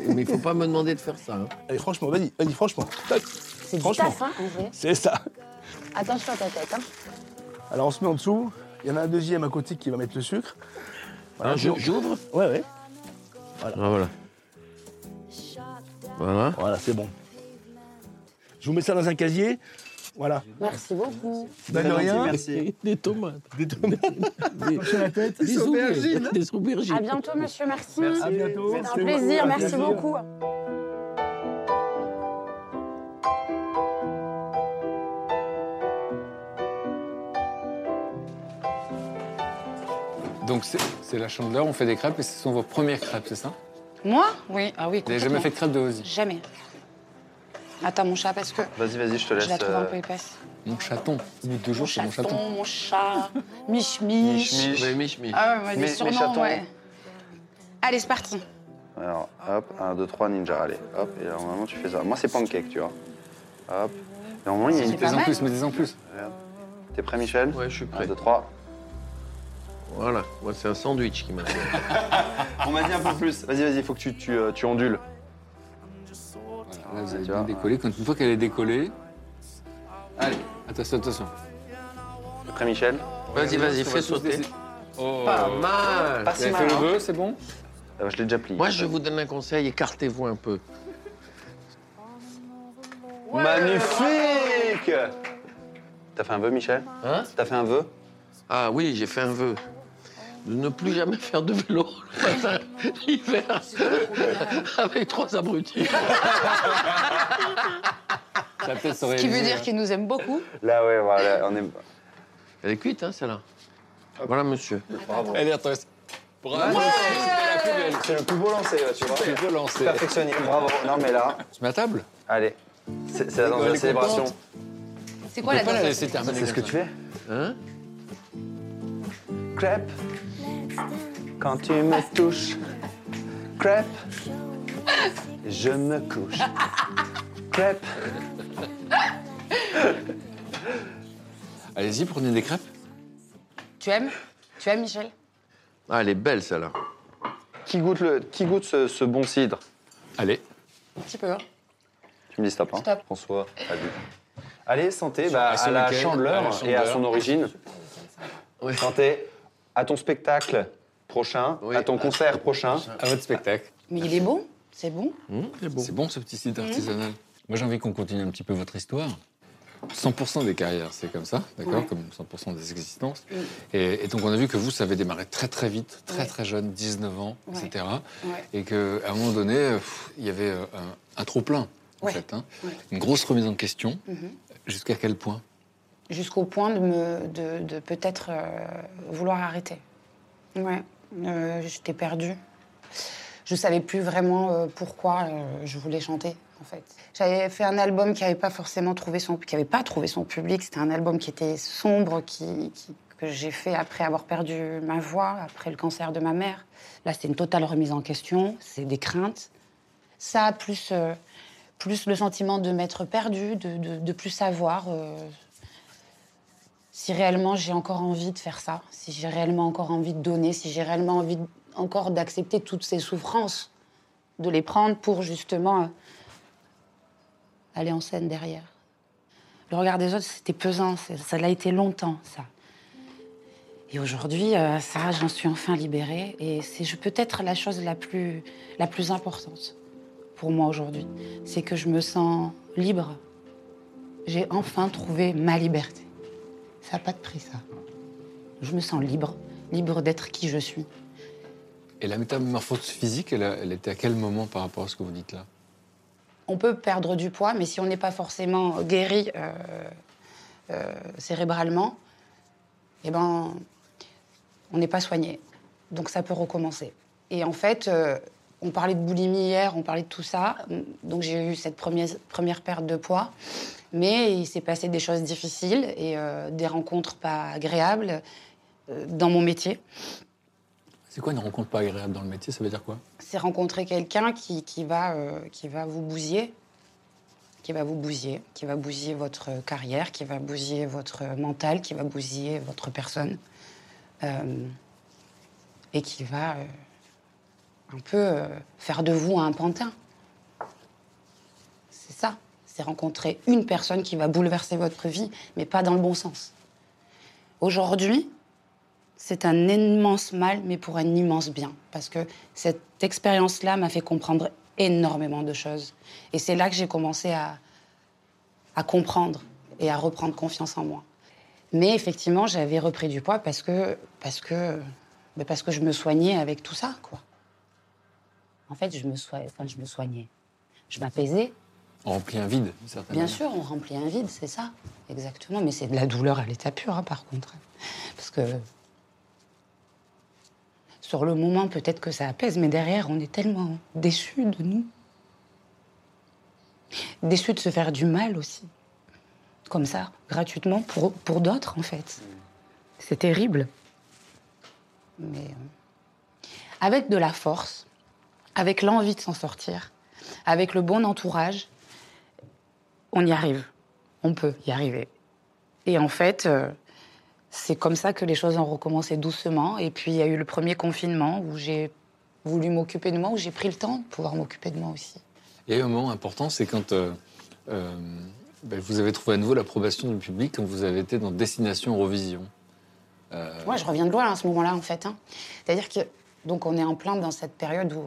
Mais il faut pas me demander de faire ça. hein. Allez franchement, vas-y, vas-y franchement. Tac. C'est du Franchement. taf, hein, en vrai. C'est ça. Attention à ta tête, hein. Alors on se met en dessous, il y en a un deuxième à côté qui va mettre le sucre. Hein, je- J'ouvre? Ouais, ouais. Ah, voilà. Voilà. Voilà, c'est bon. Je vous mets ça dans un casier. Voilà. Merci beaucoup. Bah, de rien. Merci. Des tomates. Des tomates. La tête. Des aubergines. Des aubergines. À bientôt, monsieur, merci. À bientôt. C'est un plaisir, merci beaucoup. Donc, c'est la chandeleur, on fait des crêpes et ce sont vos premières crêpes, c'est ça? Moi? Oui, ah oui, Vous n'avez jamais fait de crêpes de Ozzy Jamais. Attends, mon chat, parce que Vas-y, vas-y, je te laisse. je la trouve un euh, peu épaisse. Mon chaton. Au bout de deux jours, c'est mon chaton. mon chat, Mich Mich. Mich, Mich. Mich, Mich. Ah ouais, Mes- mes surnoms, chatons. ouais. Allez, c'est parti. Alors, hop, 1, 2, 3, ninja, allez, hop, et alors normalement tu fais ça. Moi c'est pancake, tu vois. Hop. Et normalement il y a une Mets en plus, mets en plus. T'es prêt Michel Ouais, je suis 1, prêt. 2, 3. Voilà. Moi, c'est un sandwich qui m'a fait. On m'a dit un peu plus. Vas-y, vas-y, il faut que tu, tu, euh, tu ondules. Là, vous avez Tu bien vois. décollé. Quand, une fois qu'elle est décollée. Allez, attention, attention. T'es prêt Michel Vas-y, vas-y, fais sauter. Oh. Pas mal. Pas si mal, fait le hein. vœu, c'est bon Euh, Je l'ai déjà plié. Moi, je vous donne un conseil, écartez-vous un peu. Magnifique T'as fait un vœu Michel? Hein? T'as fait un vœu? Ah oui, j'ai fait un vœu. De ne plus jamais faire de vélo le matin, l'hiver, avec trois abrutis. Ce qui veut dire qu'il nous aime beaucoup. Là ouais, voilà, on est... Elle est cuite, hein, celle-là Voilà, monsieur. Elle est. Bravo C'était la plus belle. C'est le plus beau lancé, là, tu vois. Tu peux lancer. Perfectionné, bravo. Non mais là, Tu mets à table allez. C'est la danse de la célébration. C'est quoi la danse. C'est ce que tu fais Hein? Crêpe. Quand tu me touches. Crêpe. Je me couche. Crêpe. Allez-y, prenez des crêpes. Tu aimes? Tu aimes, Michel? Ah, elle est belle, celle-là. Qui goûte, le, qui goûte ce, ce bon cidre? Allez. Un petit peu. hein. Tu me dis stop, hein Stop. François, allez. Allez, santé bah, à à la chandeleur et à son origine. Oui. Santé à ton spectacle prochain, Oui. à ton concert prochain. À votre spectacle. Mais il est bon C'est bon Hum, c'est bon. C'est bon ce petit site artisanal. Moi j'ai envie qu'on continue un petit peu votre histoire. 100% des carrières, c'est comme ça, d'accord Ouais. Comme 100% des existences. Et, et donc on a vu que vous, ça avait démarré très très vite, très Ouais. très jeune, 19 ans, Ouais. etc. Et qu'à un moment donné, pff, il y avait euh, un, un trop-plein, en fait. hein. Une grosse remise en question. Mhm. Jusqu'à quel point? Jusqu'au point de, me, de, peut-être euh, vouloir arrêter. Ouais, euh, j'étais perdue. Je savais plus vraiment euh, pourquoi je voulais chanter, en fait. J'avais fait un album qui n'avait pas forcément trouvé son, qui avait pas trouvé son public. C'était un album qui était sombre, qui, qui- que j'ai fait après avoir perdu ma voix, après le cancer de ma mère. Là, c'était une totale remise en question. C'est des craintes. Ça, plus, plus le sentiment de m'être perdue, de, de plus savoir. Si réellement j'ai encore envie de faire ça, si j'ai réellement encore envie de donner, si j'ai réellement envie encore d'accepter toutes ces souffrances, de les prendre pour justement euh, aller en scène derrière. Le regard des autres, c'était pesant. Ça l'a été longtemps, ça. Et aujourd'hui, euh, ça, j'en suis enfin libérée. Et c'est peut-être la chose la plus, la plus importante pour moi aujourd'hui. C'est que je me sens libre. J'ai enfin trouvé ma liberté. Ça n'a pas de prix, ça. Je me sens libre, libre d'être qui je suis. Et la métamorphose physique, elle, a- elle était à quel moment par rapport à ce que vous dites là? On peut perdre du poids, mais si on n'est pas forcément guéri euh, euh, cérébralement, eh ben, on n'est pas soigné. Donc ça peut recommencer. Et en fait, euh, on parlait de boulimie hier, on parlait de tout ça. Donc j'ai eu cette première, première perte de poids. Mais il s'est passé des choses difficiles et euh, des rencontres pas agréables euh, dans mon métier. C'est quoi une rencontre pas agréable dans le métier? Ça veut dire quoi? C'est rencontrer quelqu'un qui, qui va, euh, qui va vous bousiller, qui va vous bousiller, qui va bousiller votre carrière, qui va bousiller votre mental, qui va bousiller votre personne, et qui va un peu faire de vous un pantin. C'est rencontrer une personne qui va bouleverser votre vie, mais pas dans le bon sens. Aujourd'hui, c'est un immense mal, mais pour un immense bien. Parce que cette expérience-là m'a fait comprendre énormément de choses. Et c'est là que j'ai commencé à, à comprendre et à reprendre confiance en moi. Mais effectivement, j'avais repris du poids parce que, parce que, parce que je me soignais avec tout ça, quoi. En fait, je me, soi- enfin, je me soignais. Je m'apaisais. On remplit un vide, certainement. Bien sûr, on remplit un vide, c'est ça. Exactement. Mais c'est de la douleur à l'état pur, hein, par contre. Parce que sur le moment, peut-être que ça apaise, mais derrière, on est tellement déçus de nous. Déçus de se faire du mal aussi. Comme ça, gratuitement, pour, pour d'autres, en fait. C'est terrible. Mais euh, avec de la force, avec l'envie de s'en sortir, avec le bon entourage, on y arrive. On peut y arriver. Et en fait, euh, c'est comme ça que les choses ont recommencé doucement. Et puis, il y a eu le premier confinement où j'ai voulu m'occuper de moi, où j'ai pris le temps de pouvoir m'occuper de moi aussi. Eu un moment important, c'est quand euh, euh, ben, vous avez trouvé à nouveau l'approbation du public quand vous avez été dans Destination Eurovision. Euh, Moi, je reviens de loin à ce moment-là, en fait. hein. C'est-à-dire que, donc, on est en plein dans cette période où,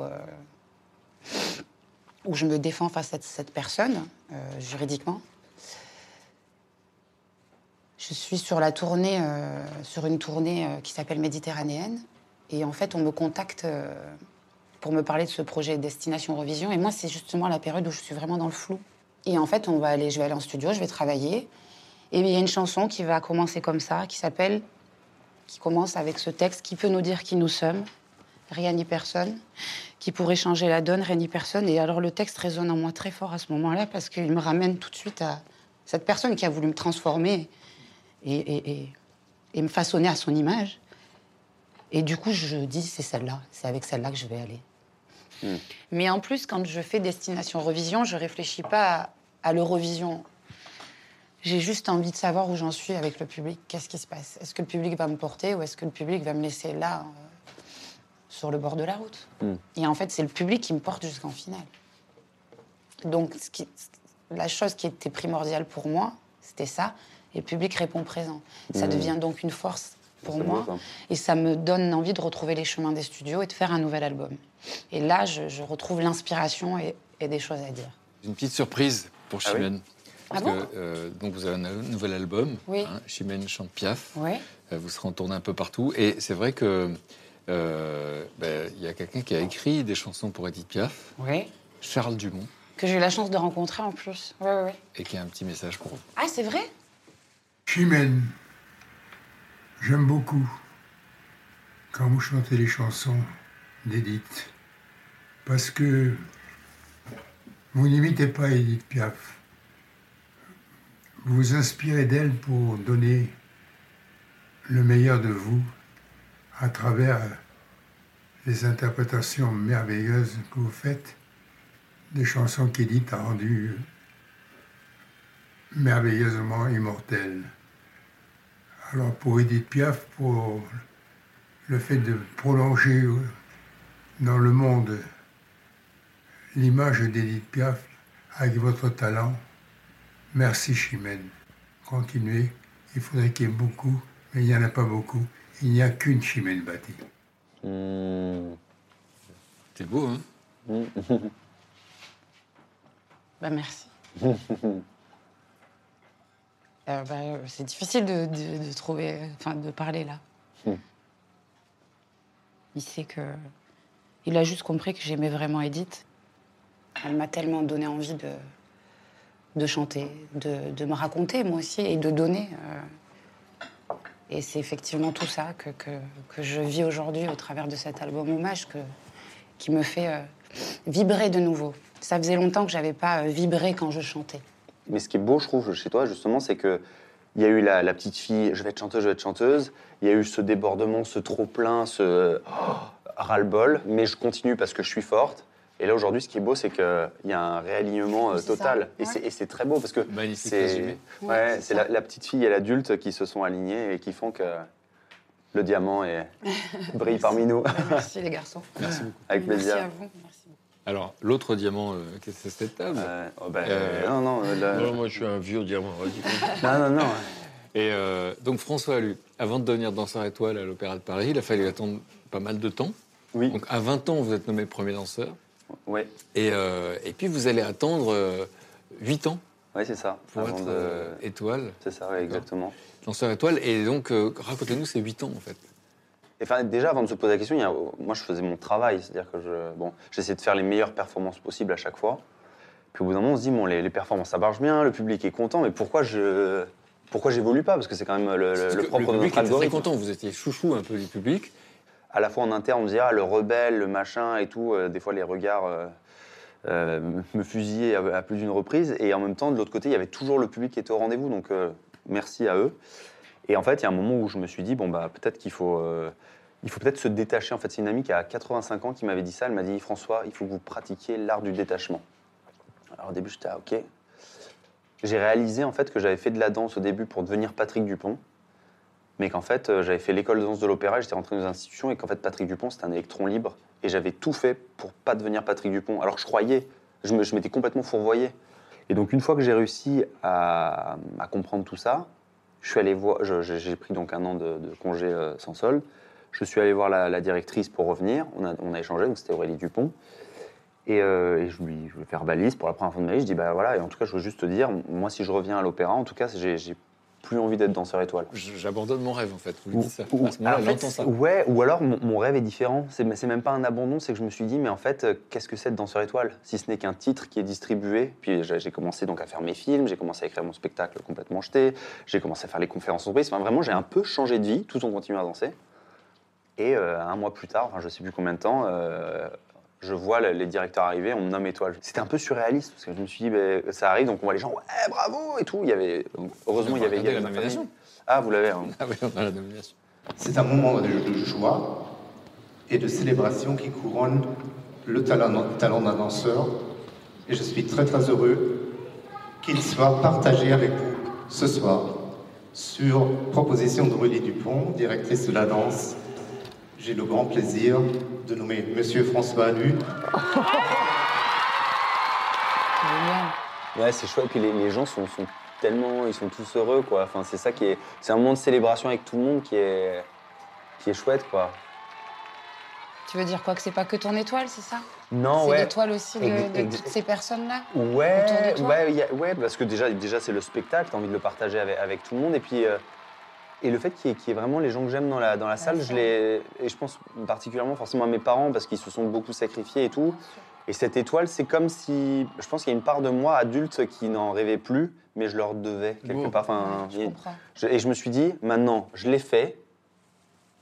où je me défends face à cette personne, euh, juridiquement. Je suis sur la tournée, euh, sur une tournée euh, qui s'appelle Méditerranéenne. Et en fait, on me contacte pour me parler de ce projet Destination Revision. Et moi, c'est justement la période où je suis vraiment dans le flou. Et en fait, on va aller, je vais aller en studio, je vais travailler. Et il y a une chanson qui va commencer comme ça, qui s'appelle qui commence avec ce texte qui peut nous dire qui nous sommes, rien ni personne, qui pourrait changer la donne, rien ni personne. Et alors le texte résonne en moi très fort à ce moment-là parce qu'il me ramène tout de suite à cette personne qui a voulu me transformer et, et- et- et me façonner à son image. Et du coup, je dis, c'est celle-là, c'est avec celle-là que je vais aller. Mais en plus, quand je fais Destination Revision, je réfléchis pas à, à l'Eurovision. J'ai juste envie de savoir où j'en suis avec le public. Qu'est-ce qui se passe? Est-ce que le public va me porter ou est-ce que le public va me laisser là, sur le bord de la route Mm. Et en fait, c'est le public qui me porte jusqu'en finale. Donc, ce qui- la chose qui était primordiale pour moi, c'était ça. Et le public répond présent. Ça Mm. devient donc une force pour moi. Et ça me donne envie de retrouver les chemins des studios et de faire un nouvel album. Et là, je, je retrouve l'inspiration et, et des choses à dire. Une petite surprise pour Ah oui Chimène. Parce Ah bon que, euh, donc vous avez un nouvel album, Oui. hein, Chimène chante Piaf. Oui. Euh, vous serez en tournée un peu partout. Et c'est vrai que euh, ben, il y a quelqu'un qui a écrit des chansons pour Edith Piaf, Oui. Charles Dumont, Que j'ai eu la chance de rencontrer en plus. Oui, oui, oui. et qui a un petit message pour vous. Ah, c'est vrai? Chimène, j'aime beaucoup quand vous chantez les chansons d'Edith. Parce que vous n'imitez pas Edith Piaf. Vous vous inspirez d'elle pour donner le meilleur de vous à travers les interprétations merveilleuses que vous faites des chansons qu'Edith a rendues merveilleusement immortelles. Alors pour Edith Piaf, pour le fait de prolonger dans le monde l'image d'Edith Piaf avec votre talent, merci Chimène. continuer, il faudrait qu'il y ait beaucoup, mais il n'y en a pas beaucoup. Il n'y a qu'une Chimène Bati. Hmm. C'est beau, hein Bah merci. Euh, bah, c'est difficile de, de- de trouver, enfin de parler là. Il sait que, il a juste compris que j'aimais vraiment Edith. Elle m'a tellement donné envie de, de chanter, de, de me raconter moi aussi et de donner. euh. Et c'est effectivement tout ça que, que, que je vis aujourd'hui au travers de cet album hommage que, qui me fait euh, vibrer de nouveau. Ça faisait longtemps que j'avais pas euh, vibré quand je chantais. Mais ce qui est beau, je trouve, chez toi, justement, c'est que il y a eu la, la petite fille, je vais être chanteuse, je vais être chanteuse. Il y a eu ce débordement, ce trop-plein, ce oh, ras-le-bol. Mais je continue parce que je suis forte. Et là, aujourd'hui, ce qui est beau, c'est qu'il y a un réalignement euh, total. Et ouais. c'est- Et c'est très beau parce que c'est ouais, la, la petite fille et l'adulte qui se sont alignés et qui font que le diamant est, brille parmi nous. Merci les garçons. Merci beaucoup. Avec plaisir. Merci à vous. Merci beaucoup. Alors, l'autre diamant, euh, qu'est-ce que c'est cette table Euh, oh, Euh, non, non, là- Non, moi, je suis un vieux diamant. Non, non, non. Et euh, donc François Allu, avant de devenir danseur étoile à l'Opéra de Paris, il a fallu attendre pas mal de temps. Oui. Donc à 20 ans, vous êtes nommé premier danseur. Ouais, Et, euh, et puis vous allez attendre euh, 8 ans ouais c'est ça. pour Avant être de- euh, étoile, C'est ça, ouais, exactement. danseur étoile. Et donc, euh, racontez-nous ces 8 ans en fait. Et Enfin, déjà, avant de se poser la question, il y a- moi, je faisais mon travail. C'est-à-dire que je, bon, j'essayais de faire les meilleures performances possibles à chaque fois. Puis au bout d'un moment, on se dit, bon, les, les performances, ça marche bien, le public est content, mais pourquoi je pourquoi j'évolue pas? Parce que c'est quand même le, propre de public notre était très algorithme. content. Vous étiez chouchou un peu du public. À la fois en interne, on me dit, ah, le rebelle, le machin et tout. euh, des fois, les regards euh, euh, me fusillaient à, plus d'une reprise. Et en même temps, de l'autre côté, il y avait toujours le public qui était au rendez-vous. Donc, merci à eux. Et en fait, il y a un moment où je me suis dit, bon, bah, peut-être qu'il faut, il faut peut-être se détacher. En fait, c'est une amie qui a 85 ans qui m'avait dit ça. Elle m'a dit, François, il faut que vous pratiquiez l'art du détachement. Alors au début, j'étais, ah, ok. J'ai réalisé en fait que j'avais fait de la danse au début pour devenir Patrick Dupont, mais qu'en fait, euh, j'avais fait l'école de danse de l'opéra, j'étais rentré dans une institution, et qu'en fait, Patrick Dupont, c'était un électron libre, et j'avais tout fait pour pas devenir Patrick Dupont. Alors que je croyais, je m'étais complètement fourvoyé. Et donc, une fois que j'ai réussi à, comprendre tout ça, je suis allé voir, j'ai pris donc un an de, congé euh, sans solde. Je suis allé voir la, directrice pour revenir. On a, échangé, donc c'était Aurélie Dupont. Et, euh, et je lui je verbalise pour la première fois de ma vie. Je dis, bah voilà, et en tout cas, je veux juste te dire, moi, si je reviens à l'opéra, en tout cas, j'ai plus envie d'être danseur étoile. J'abandonne mon rêve en fait. Vous Ou- dites ça. ou- à ce moment-là, en elle fait, entend ça. Ouais, ou alors mon, mon rêve est différent. C'est même pas un abandon, c'est que je me suis dit, mais en fait, euh, qu'est-ce que c'est de danseur étoile? Si ce n'est qu'un titre qui est distribué. Puis j'ai commencé donc à faire mes films, j'ai commencé à écrire mon spectacle complètement jeté, j'ai commencé à faire les conférences entreprises. Enfin, vraiment, j'ai un peu changé de vie tout en continuant à danser. Et euh, un mois plus tard, enfin, je sais plus combien de temps, euh, je vois le- les directeurs arriver, on me nomme étoile. C'était un peu surréaliste parce que je me suis dit, ben, ça arrive, donc on voit les gens, ouais, bravo et tout. Il y avait, heureusement, il y avait, il y Regardez avait la nomination. Ah, vous l'avez. hein. Ah oui, on a la nomination. C'est un moment de, de joie et de célébration qui couronne le talent, talent d'un danseur. Et je suis très très heureux qu'il soit partagé avec vous ce soir sur proposition d'Aurélie Dupont, directrice de la danse. J'ai le grand plaisir de nommer Monsieur François Génial. Ouais, c'est chouette. Puis les, les gens sont, sont tellement, ils sont tous heureux, quoi. Enfin, c'est ça qui est, c'est un moment de célébration avec tout le monde qui est, qui est chouette, quoi. Tu veux dire quoi Que c'est pas que ton étoile, c'est ça? Non, C'est ouais. l'étoile aussi de, de toutes ces personnes-là? Ouais, autour de toi? ouais, a- ouais, parce que déjà, déjà c'est le spectacle, t'as envie de le partager avec, avec tout le monde. Et puis, euh, et le fait qu'il y, ait- qu'il y ait vraiment les gens que j'aime dans la, dans la salle, je les, et je pense particulièrement forcément à mes parents parce qu'ils se sont beaucoup sacrifiés et tout. Et cette étoile, c'est comme si, je pense qu'il y a une part de moi adulte qui n'en rêvait plus, mais je leur devais quelque part. Enfin, Je il- comprends. je- et je me suis dit, maintenant, je l'ai fait,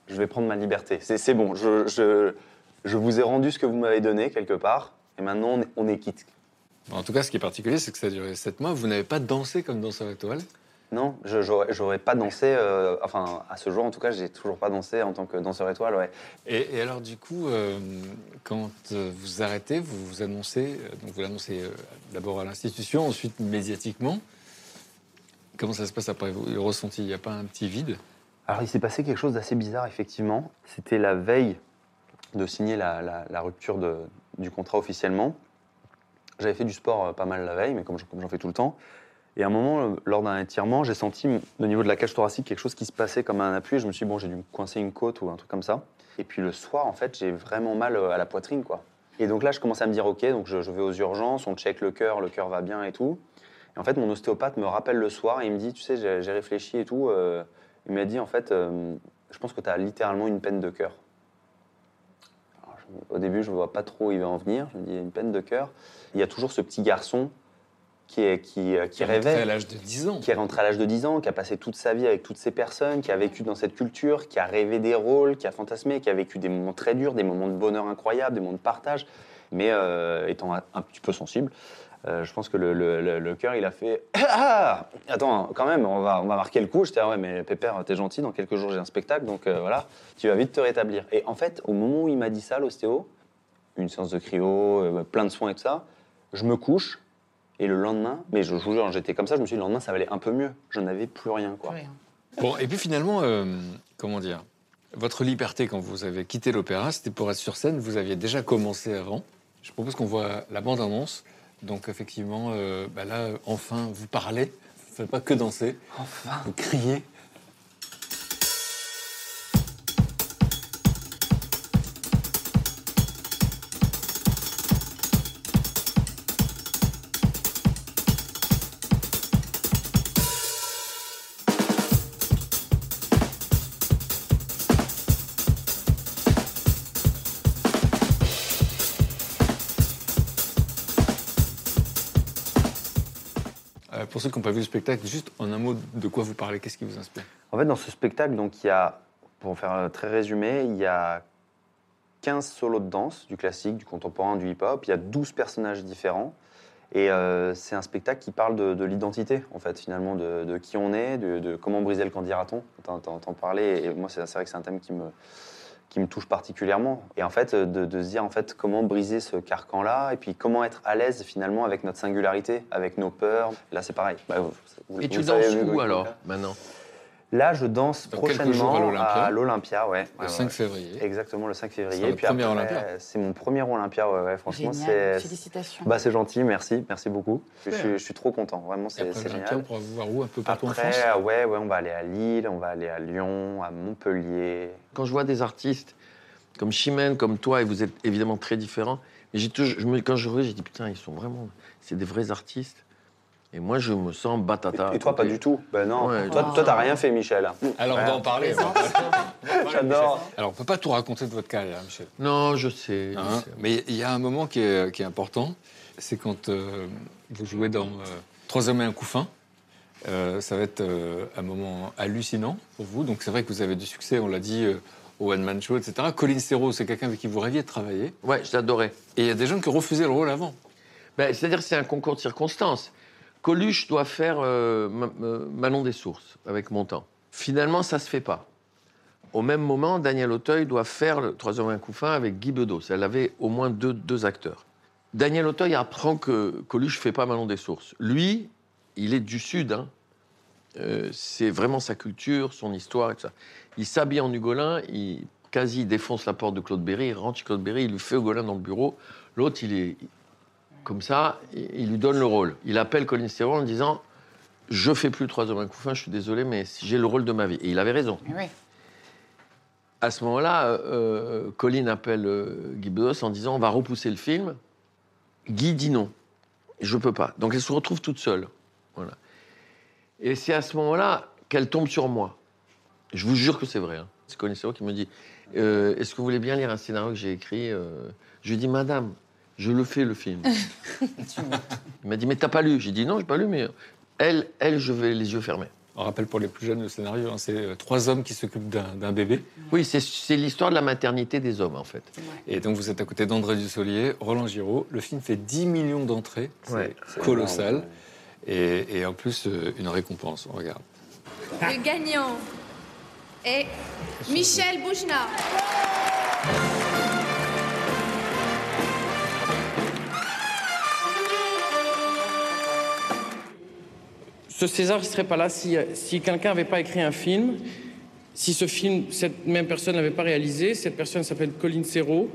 je vais prendre ma liberté. C'est c'est bon, je, je, je vous ai rendu ce que vous m'avez donné quelque part, et maintenant on est, on est quitte. En tout cas, ce qui est particulier, c'est que ça a duré 7 mois. Vous n'avez pas dansé comme danseur étoile. Non, je j'aurais pas dansé, euh, enfin à ce jour en tout cas, j'ai toujours pas dansé en tant que danseur étoile, ouais. Et, et alors, du coup, euh, quand euh, vous arrêtez, vous vous annoncez, donc vous l'annoncez d'abord à l'institution, ensuite médiatiquement. Comment ça se passe après vous le ressenti? Il n'y a pas un petit vide? Alors il s'est passé quelque chose d'assez bizarre effectivement. C'était la veille de signer la, la- la rupture de- du contrat officiellement. J'avais fait du sport pas mal la veille, mais comme j'en fais tout le temps. Et à un moment, euh, lors d'un étirement, j'ai senti au niveau de la cage thoracique quelque chose qui se passait comme un appui. Je me suis dit, bon, j'ai dû me coincer une côte ou un truc comme ça. Et puis le soir, en fait, j'ai vraiment mal euh, à la poitrine, quoi. Et donc là, je commence à me dire, ok, donc je, vais aux urgences, on check le cœur, le cœur va bien et tout. Et en fait, mon ostéopathe me rappelle le soir et il me dit, tu sais, j'ai réfléchi et tout. euh, il m'a dit, en fait, je pense que tu as littéralement une peine de cœur. Au début, je ne vois pas trop où il va en venir. Je me dis, une peine de cœur. Il y a toujours ce petit garçon qui, est, qui, euh, qui Qui rentré à l'âge de 10 ans. Qui est rentré à l'âge de 10 ans, qui a passé toute sa vie avec toutes ces personnes, qui a vécu dans cette culture, qui a rêvé des rôles, qui a fantasmé, qui a vécu des moments très durs, des moments de bonheur incroyables, des moments de partage. Mais euh, étant un, un petit peu sensible, euh, je pense que le, le- le- le cœur, il a fait Ah Attends, quand même, on va, on va marquer le coup. J'étais Ah ouais, mais Pépère, t'es gentil, dans quelques jours j'ai un spectacle, donc euh, voilà, tu vas vite te rétablir. Et en fait, au moment où il m'a dit ça, l'ostéo, une séance de cryo, plein de soins et tout ça, je me couche. Et le lendemain, mais je vous jure, j'étais comme ça, je me suis dit, le lendemain, ça va aller un peu mieux. Je n'avais plus rien, quoi. Bon, et puis finalement, euh, comment dire Votre liberté quand vous avez quitté l'opéra, c'était pour être sur scène. Vous aviez déjà commencé avant. Je propose qu'on voit la bande-annonce. Donc effectivement, euh, bah là, enfin, vous parlez. Vous ne faites pas que danser. Enfin. Vous criez. Pour ceux qui n'ont pas vu le spectacle, juste en un mot, de quoi vous parlez Qu'est-ce qui vous inspire? En fait, dans ce spectacle, donc, il y a, pour faire euh, très résumé, il y a 15 solos de danse, du classique, du contemporain, du hip-hop. Il y a 12 personnages différents. Et euh, c'est un spectacle qui parle de, de l'identité, en fait, finalement, de, qui on est, de, comment briser le candidaton. T'en parlais, et moi, c'est vrai que c'est un thème qui me, qui me touche particulièrement. Et en fait, de, de se dire, en fait, comment briser ce carcan-là, et puis comment être à l'aise, finalement, avec notre singularité, avec nos peurs. Là, c'est pareil. Bah, vous- vous- Et vous tu danses où alors, maintenant? Là, je danse Dans prochainement à l'Olympia. ouais. Le Ouais, 5 ouais. février. Exactement, le 5 C'est février. Puis premier Olympia. C'est mon premier Olympia, ouais, ouais, franchement. Génial, félicitations. Bah, c'est gentil, merci, merci beaucoup. Je, je suis trop content, vraiment, c'est génial. on pourra vous voir où Un peu partout en Après, France euh, ouais, ouais, on va aller à Lille, on va aller à Lyon, à Montpellier. Quand je vois des artistes comme Chimène, comme toi, et vous êtes évidemment très différents, mais j'ai toujours, je me, quand je regarde, j'ai dit putain, ils sont vraiment, c'est des vrais artistes. Et moi, je me sens batata. Et toi, pas du tout. Ben non. Ouais, toi, t'as rien fait, Michel. Alors, on va en parler. J'adore. Alors, on peut pas tout raconter de votre carrière, Michel. Non, je sais. je Hein, sais. mais il y a un moment qui est, qui est important, c'est quand euh, vous jouez dans euh, Trois hommes et un couffin. Euh, ça va être euh, un moment hallucinant pour vous. Donc c'est vrai que vous avez du succès, on l'a dit, euh, au One Man Show, etc. Colin Serrault, c'est quelqu'un avec qui vous rêviez de travailler. Ouais, j'adorais. Et il y a des gens qui refusaient le rôle avant. Ben, C'est-à-dire que c'est un concours de circonstances. Coluche doit faire euh, Ma- Manon des Sources avec Montand. Finalement, ça se fait pas. Au même moment, Daniel Auteuil doit faire le Trois hommes et un couffin avec Guy Bedos. Elle avait au moins deux, deux acteurs. Daniel Auteuil apprend que Coluche fait pas Manon des Sources. Lui, il est du Sud. hein. Euh, c'est vraiment sa culture, son histoire et tout ça. Il s'habille en Ugolin, il quasi défonce la porte de Claude Berry, il rentre chez Claude Berry, il lui fait Ugolin dans le bureau. L'autre, il est comme ça, il lui donne le rôle. Il appelle Colin Serrault en disant Je fais plus Trois hommes un couffin, je suis désolé, mais j'ai le rôle de ma vie. Et il avait raison. Oui. À ce moment-là, euh, Colin appelle euh, Guy Bedos en disant On va repousser le film. Guy dit non. Je peux pas. Donc elle se retrouve toute seule. Voilà. Et c'est à ce moment-là qu'elle tombe sur moi. Je vous jure que c'est vrai. hein. C'est Colin Serrault qui me dit Euh, Est-ce que vous voulez bien lire un scénario que j'ai écrit Euh, Je lui dis Madame, je le fais le film. Il m'a dit, mais t'as pas lu J'ai dit, non, j'ai pas lu, mais elle, elle, je vais les yeux fermés. On rappelle pour les plus jeunes le scénario, hein, c'est euh, trois hommes qui s'occupent d'un bébé. Oui, c'est- l'histoire de la maternité des hommes, en fait. Et donc vous êtes à côté d'André Dussolier, Roland Giraud. Le film fait 10 millions d'entrées, c'est Ouais. c'est colossal. Et, et en plus, euh, une récompense, on regarde. Le gagnant est Michel Boujna. Ce César ne serait pas là si, si quelqu'un n'avait pas écrit un film, si ce film, cette même personne n'avait pas réalisé. Cette personne s'appelle Colin Serrault.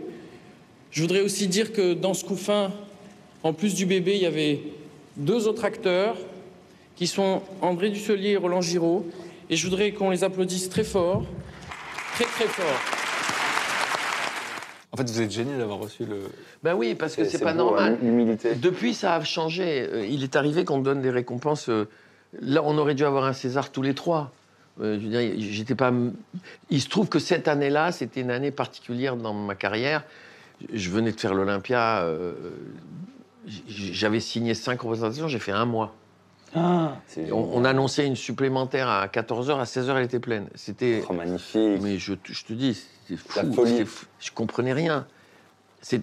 Je voudrais aussi dire que dans ce couffin, en plus du bébé, il y avait deux autres acteurs qui sont André Dusselier et Roland Giraud. Et je voudrais qu'on les applaudisse très fort, très très fort. En fait, vous êtes gêné d'avoir reçu le. Ben oui, parce que C'est- pas beau, normal. hein, l'humilité. Depuis, ça a changé. Euh, Il est arrivé qu'on donne des récompenses. Là, on aurait dû avoir un César tous les trois. Euh, je veux dire, j'étais pas. Il se trouve que cette année-là, c'était une année particulière dans ma carrière. Je venais de faire l'Olympia. euh, J'avais signé cinq représentations, j'ai fait un mois. Ah, On, on annonçait une supplémentaire à 14h, à 16h, elle était pleine. C'était. Oh, magnifique. Mais je, te- je te dis, c'était fou. La folie. c'était fou. Je comprenais rien.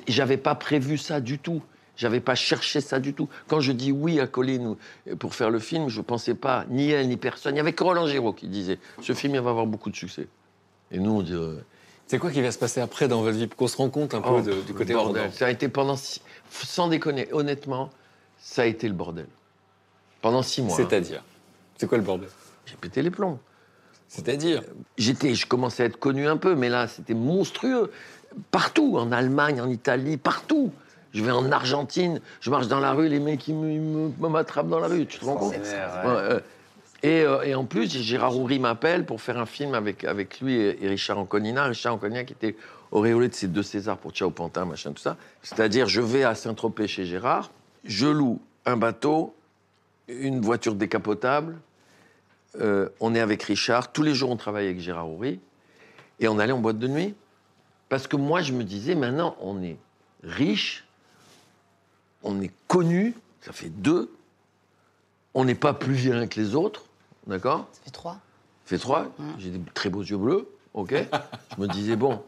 J'avais pas prévu ça du tout. J'avais pas cherché ça du tout. Quand je dis oui à Colline ou- pour faire le film, je pensais pas ni elle ni personne. Il y avait que Roland Giraud qui disait ce film il va avoir beaucoup de succès. Et nous on dirait. C'est quoi qui va se passer après dans votre vie pour qu'on se rende compte un peu Oh, de- du côté bordel Ça a été pendant six- sans déconner, honnêtement, ça a été le bordel. Pendant six mois. hein. C'est-à-dire? C'est quoi le bordel? J'ai pété les plombs. C'est-à-dire? J'étais, je commençais à être connu un peu, mais là, c'était monstrueux. Partout, en Allemagne, en Italie, partout. Je vais en Argentine, je marche dans la rue, les mecs, ils m'attrapent dans la rue, tu te rends compte? euh, et, euh, et en plus, Gérard Houry m'appelle pour faire un film avec, avec lui et, et Richard Anconina. Richard Anconina qui était auréolé de ses deux Césars pour Ciao Pantin, machin, tout ça. C'est-à-dire, je vais à Saint-Tropez chez Gérard, je loue un bateau, une voiture décapotable, euh, on est avec Richard, tous les jours on travaille avec Gérard Houry, et on allait en boîte de nuit. Parce que moi, je me disais, maintenant, on est riche, on est connu, ça fait deux, on n'est pas plus vilain que les autres, d'accord? Ça fait trois. Ça fait trois, j'ai des très beaux yeux bleus, ok? Je me disais, bon,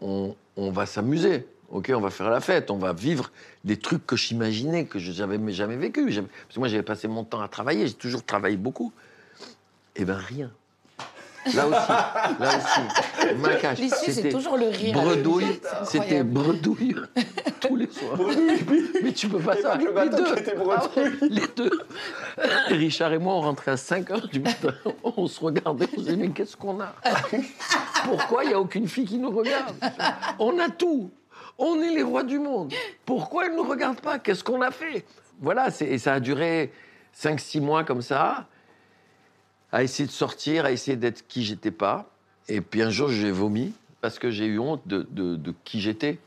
on, on va s'amuser, ok? On va faire la fête, on va vivre des trucs que j'imaginais, que je n'avais jamais vécu. Parce que moi, j'avais passé mon temps à travailler, j'ai toujours travaillé beaucoup. Eh ben rien. Là aussi, là aussi, ma cache. L'issue, c'est c'était toujours le rire. Bredouille, c'était bredouille tous les soirs. Mais tu peux pas ça. le Les deux. Ah ouais, les deux. Richard et moi, on rentrait à 5 heures du matin. On se regardait, on se disait, mais qu'est-ce qu'on a? Pourquoi il n'y a aucune fille qui nous regarde? On a tout. On est les rois du monde. Pourquoi elle ne nous regarde pas? Qu'est-ce qu'on a fait? Voilà, et ça a duré 5-6 mois comme ça, à essayer de sortir, à essayer d'être qui j'étais pas. Et puis un jour, j'ai vomi parce que j'ai eu honte de, de- de qui j'étais.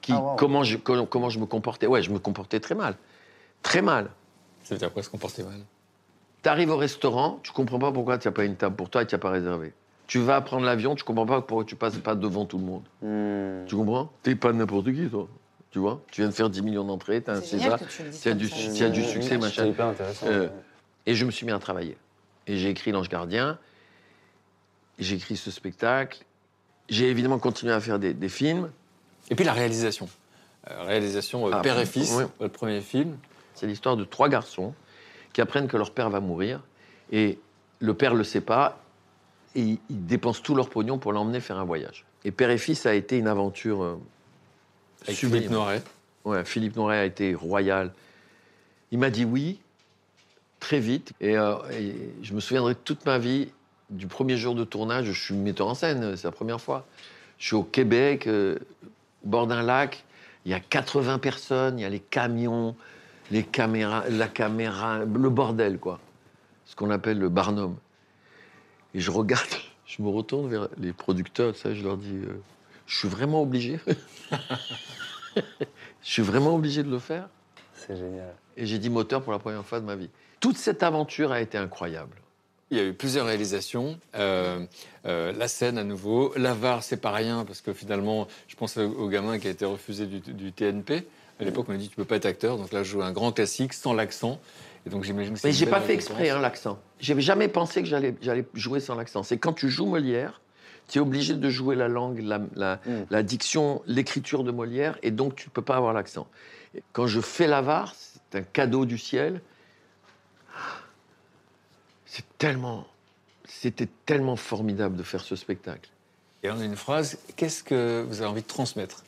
Qui, Ah, wow. comment, je, comment, comment je me comportais. Ouais, je me comportais très mal. Très mal. Ça veut dire quoi se comporter mal? Tu arrives au restaurant, tu comprends pas pourquoi tu n'as pas une table pour toi et tu n'as pas réservé. Tu vas prendre l'avion, tu comprends pas pourquoi tu passes pas devant tout le monde. Hmm. Tu comprends? T'es pas n'importe qui, toi. Tu vois? Tu viens de faire 10 millions d'entrées, t'as un César, tu as du, ça. tu as du succès, Mmh, machin. C'est hyper intéressant. Euh, ouais. et je me suis mis à travailler. Et j'ai écrit L'Ange Gardien. J'ai écrit ce spectacle. J'ai évidemment continué à faire des, des films. Et puis la réalisation. Euh, réalisation euh, Ah, père et fils, oui. votre premier film. C'est l'histoire de trois garçons qui apprennent que leur père va mourir. Et le père le sait pas. Et ils- dépensent tout leur pognon pour l'emmener faire un voyage. Et père et fils a été une aventure euh, Avec sublime. Philippe Noiret. Ouais, Philippe Noiret a été royal. Il m'a dit oui, très vite. Et, euh, et je me souviendrai toute ma vie du premier jour de tournage. Je suis metteur en scène, c'est la première fois. Je suis au Québec, euh, au bord d'un lac. Il y a 80 personnes, il y a les camions, les caméras, la caméra, le bordel, quoi. Ce qu'on appelle le barnum. Et je regarde, je me retourne vers les producteurs, ça, je leur dis, euh, je suis vraiment obligé. je suis vraiment obligé de le faire. C'est génial. Et j'ai dit moteur pour la première fois de ma vie. Toute cette aventure a été incroyable. Il y a eu plusieurs réalisations. Euh, euh, la scène à nouveau. L'avare, c'est pas rien, parce que finalement, je pense au, au gamin qui a été refusé du, du TNP. À l'époque, on m'a dit tu peux pas être acteur. Donc là, je joue un grand classique sans l'accent. Et donc j'imagine Mais j'ai pas fait exprès hein, l'accent. J'avais jamais pensé que j'allais jouer sans l'accent. C'est quand tu joues Molière, tu es obligé de jouer la langue, la, la- la diction, l'écriture de Molière, et donc tu ne peux pas avoir l'accent. Quand je fais l'avare, c'est un cadeau du ciel. C'est tellement, c'était tellement formidable de faire ce spectacle. Et on a une phrase qu'est-ce que vous avez envie de transmettre?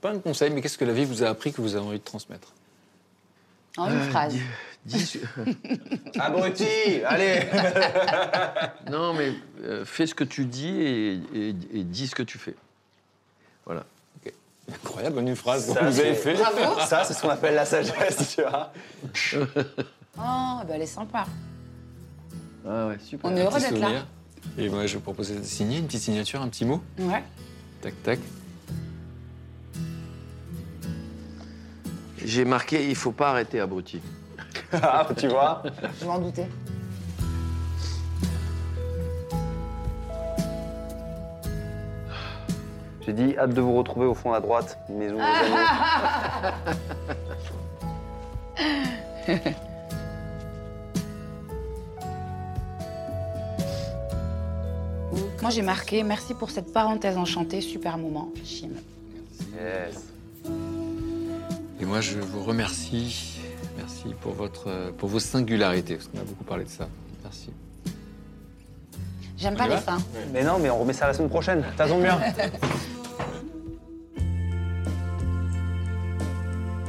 Pas un conseil, mais qu'est-ce que la vie vous a appris que vous avez envie de transmettre? En une Euh, phrase. dis- Abruti Allez Non, mais euh, fais ce que tu dis et, et- et dis ce que tu fais. Voilà. Incroyable, en une phrase Ça, que vous avez c'est- fait. Ça, c'est ce qu'on appelle la sagesse, tu vois. Oh, bah elle est sympa. Ah ouais, super. On est heureux d'être là. souvenir. Et moi, je vous propose de signer une petite signature, un petit mot. Ouais. Tac, tac. J'ai marqué, il faut pas arrêter, abruti. Ah, tu vois Je m'en doutais. J'ai dit hâte de vous retrouver au fond à droite, maison Moi j'ai marqué merci pour cette parenthèse enchantée, super moment, Chim. Yes. Et moi, je vous remercie. Merci pour, votre, pour vos singularités, parce qu'on a beaucoup parlé de ça. Merci. J'aime pas les fins. Mais non, mais on remet ça la semaine prochaine. T'as bien.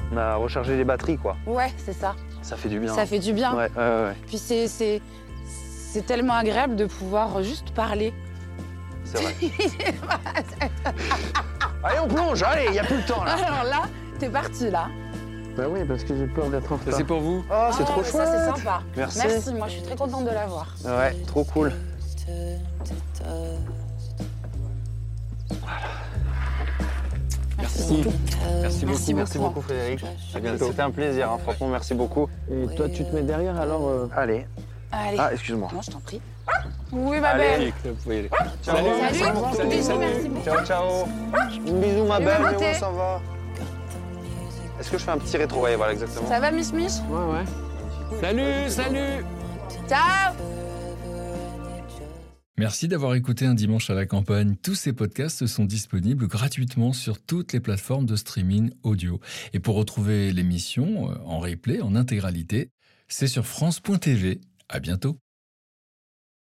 On a rechargé les batteries, quoi. Ouais, c'est ça. Ça fait du bien. Ça fait du bien. Ouais, ouais, ouais. Puis c'est c'est c'est tellement agréable de pouvoir juste parler. C'est vrai. allez, on plonge, allez, il y a plus le temps, là. Alors là, t'es parti là. Bah oui, parce que j'ai peur d'être en retard. c'est pour vous Oh, c'est Ah, trop chouette. Ça c'est sympa. Merci. Merci, moi je suis très contente de l'avoir. Ouais, trop cool. Merci. Merci beaucoup, Merci merci beaucoup. beaucoup, Frédéric. À bientôt. C'était un plaisir, hein, franchement, merci beaucoup. Et toi, tu te mets derrière, alors euh, Allez. Allez. Ah, excuse-moi. Non, je t'en prie. Oui, ma Allez. belle. Vous pouvez y aller. Ciao. Salut. Salut, Bisous, salut. merci beaucoup. Ciao, ciao. Un bisou, ma belle. beauté. ouais, ça va. Est-ce que je fais un petit rétro voilà, exactement. Ça va, Miss Mich? Ouais, ouais. Salut, salut Ciao Merci d'avoir écouté Un dimanche à la campagne. Tous ces podcasts sont disponibles gratuitement sur toutes les plateformes de streaming audio. Et pour retrouver l'émission euh, en replay, en intégralité, c'est sur France.tv. À bientôt.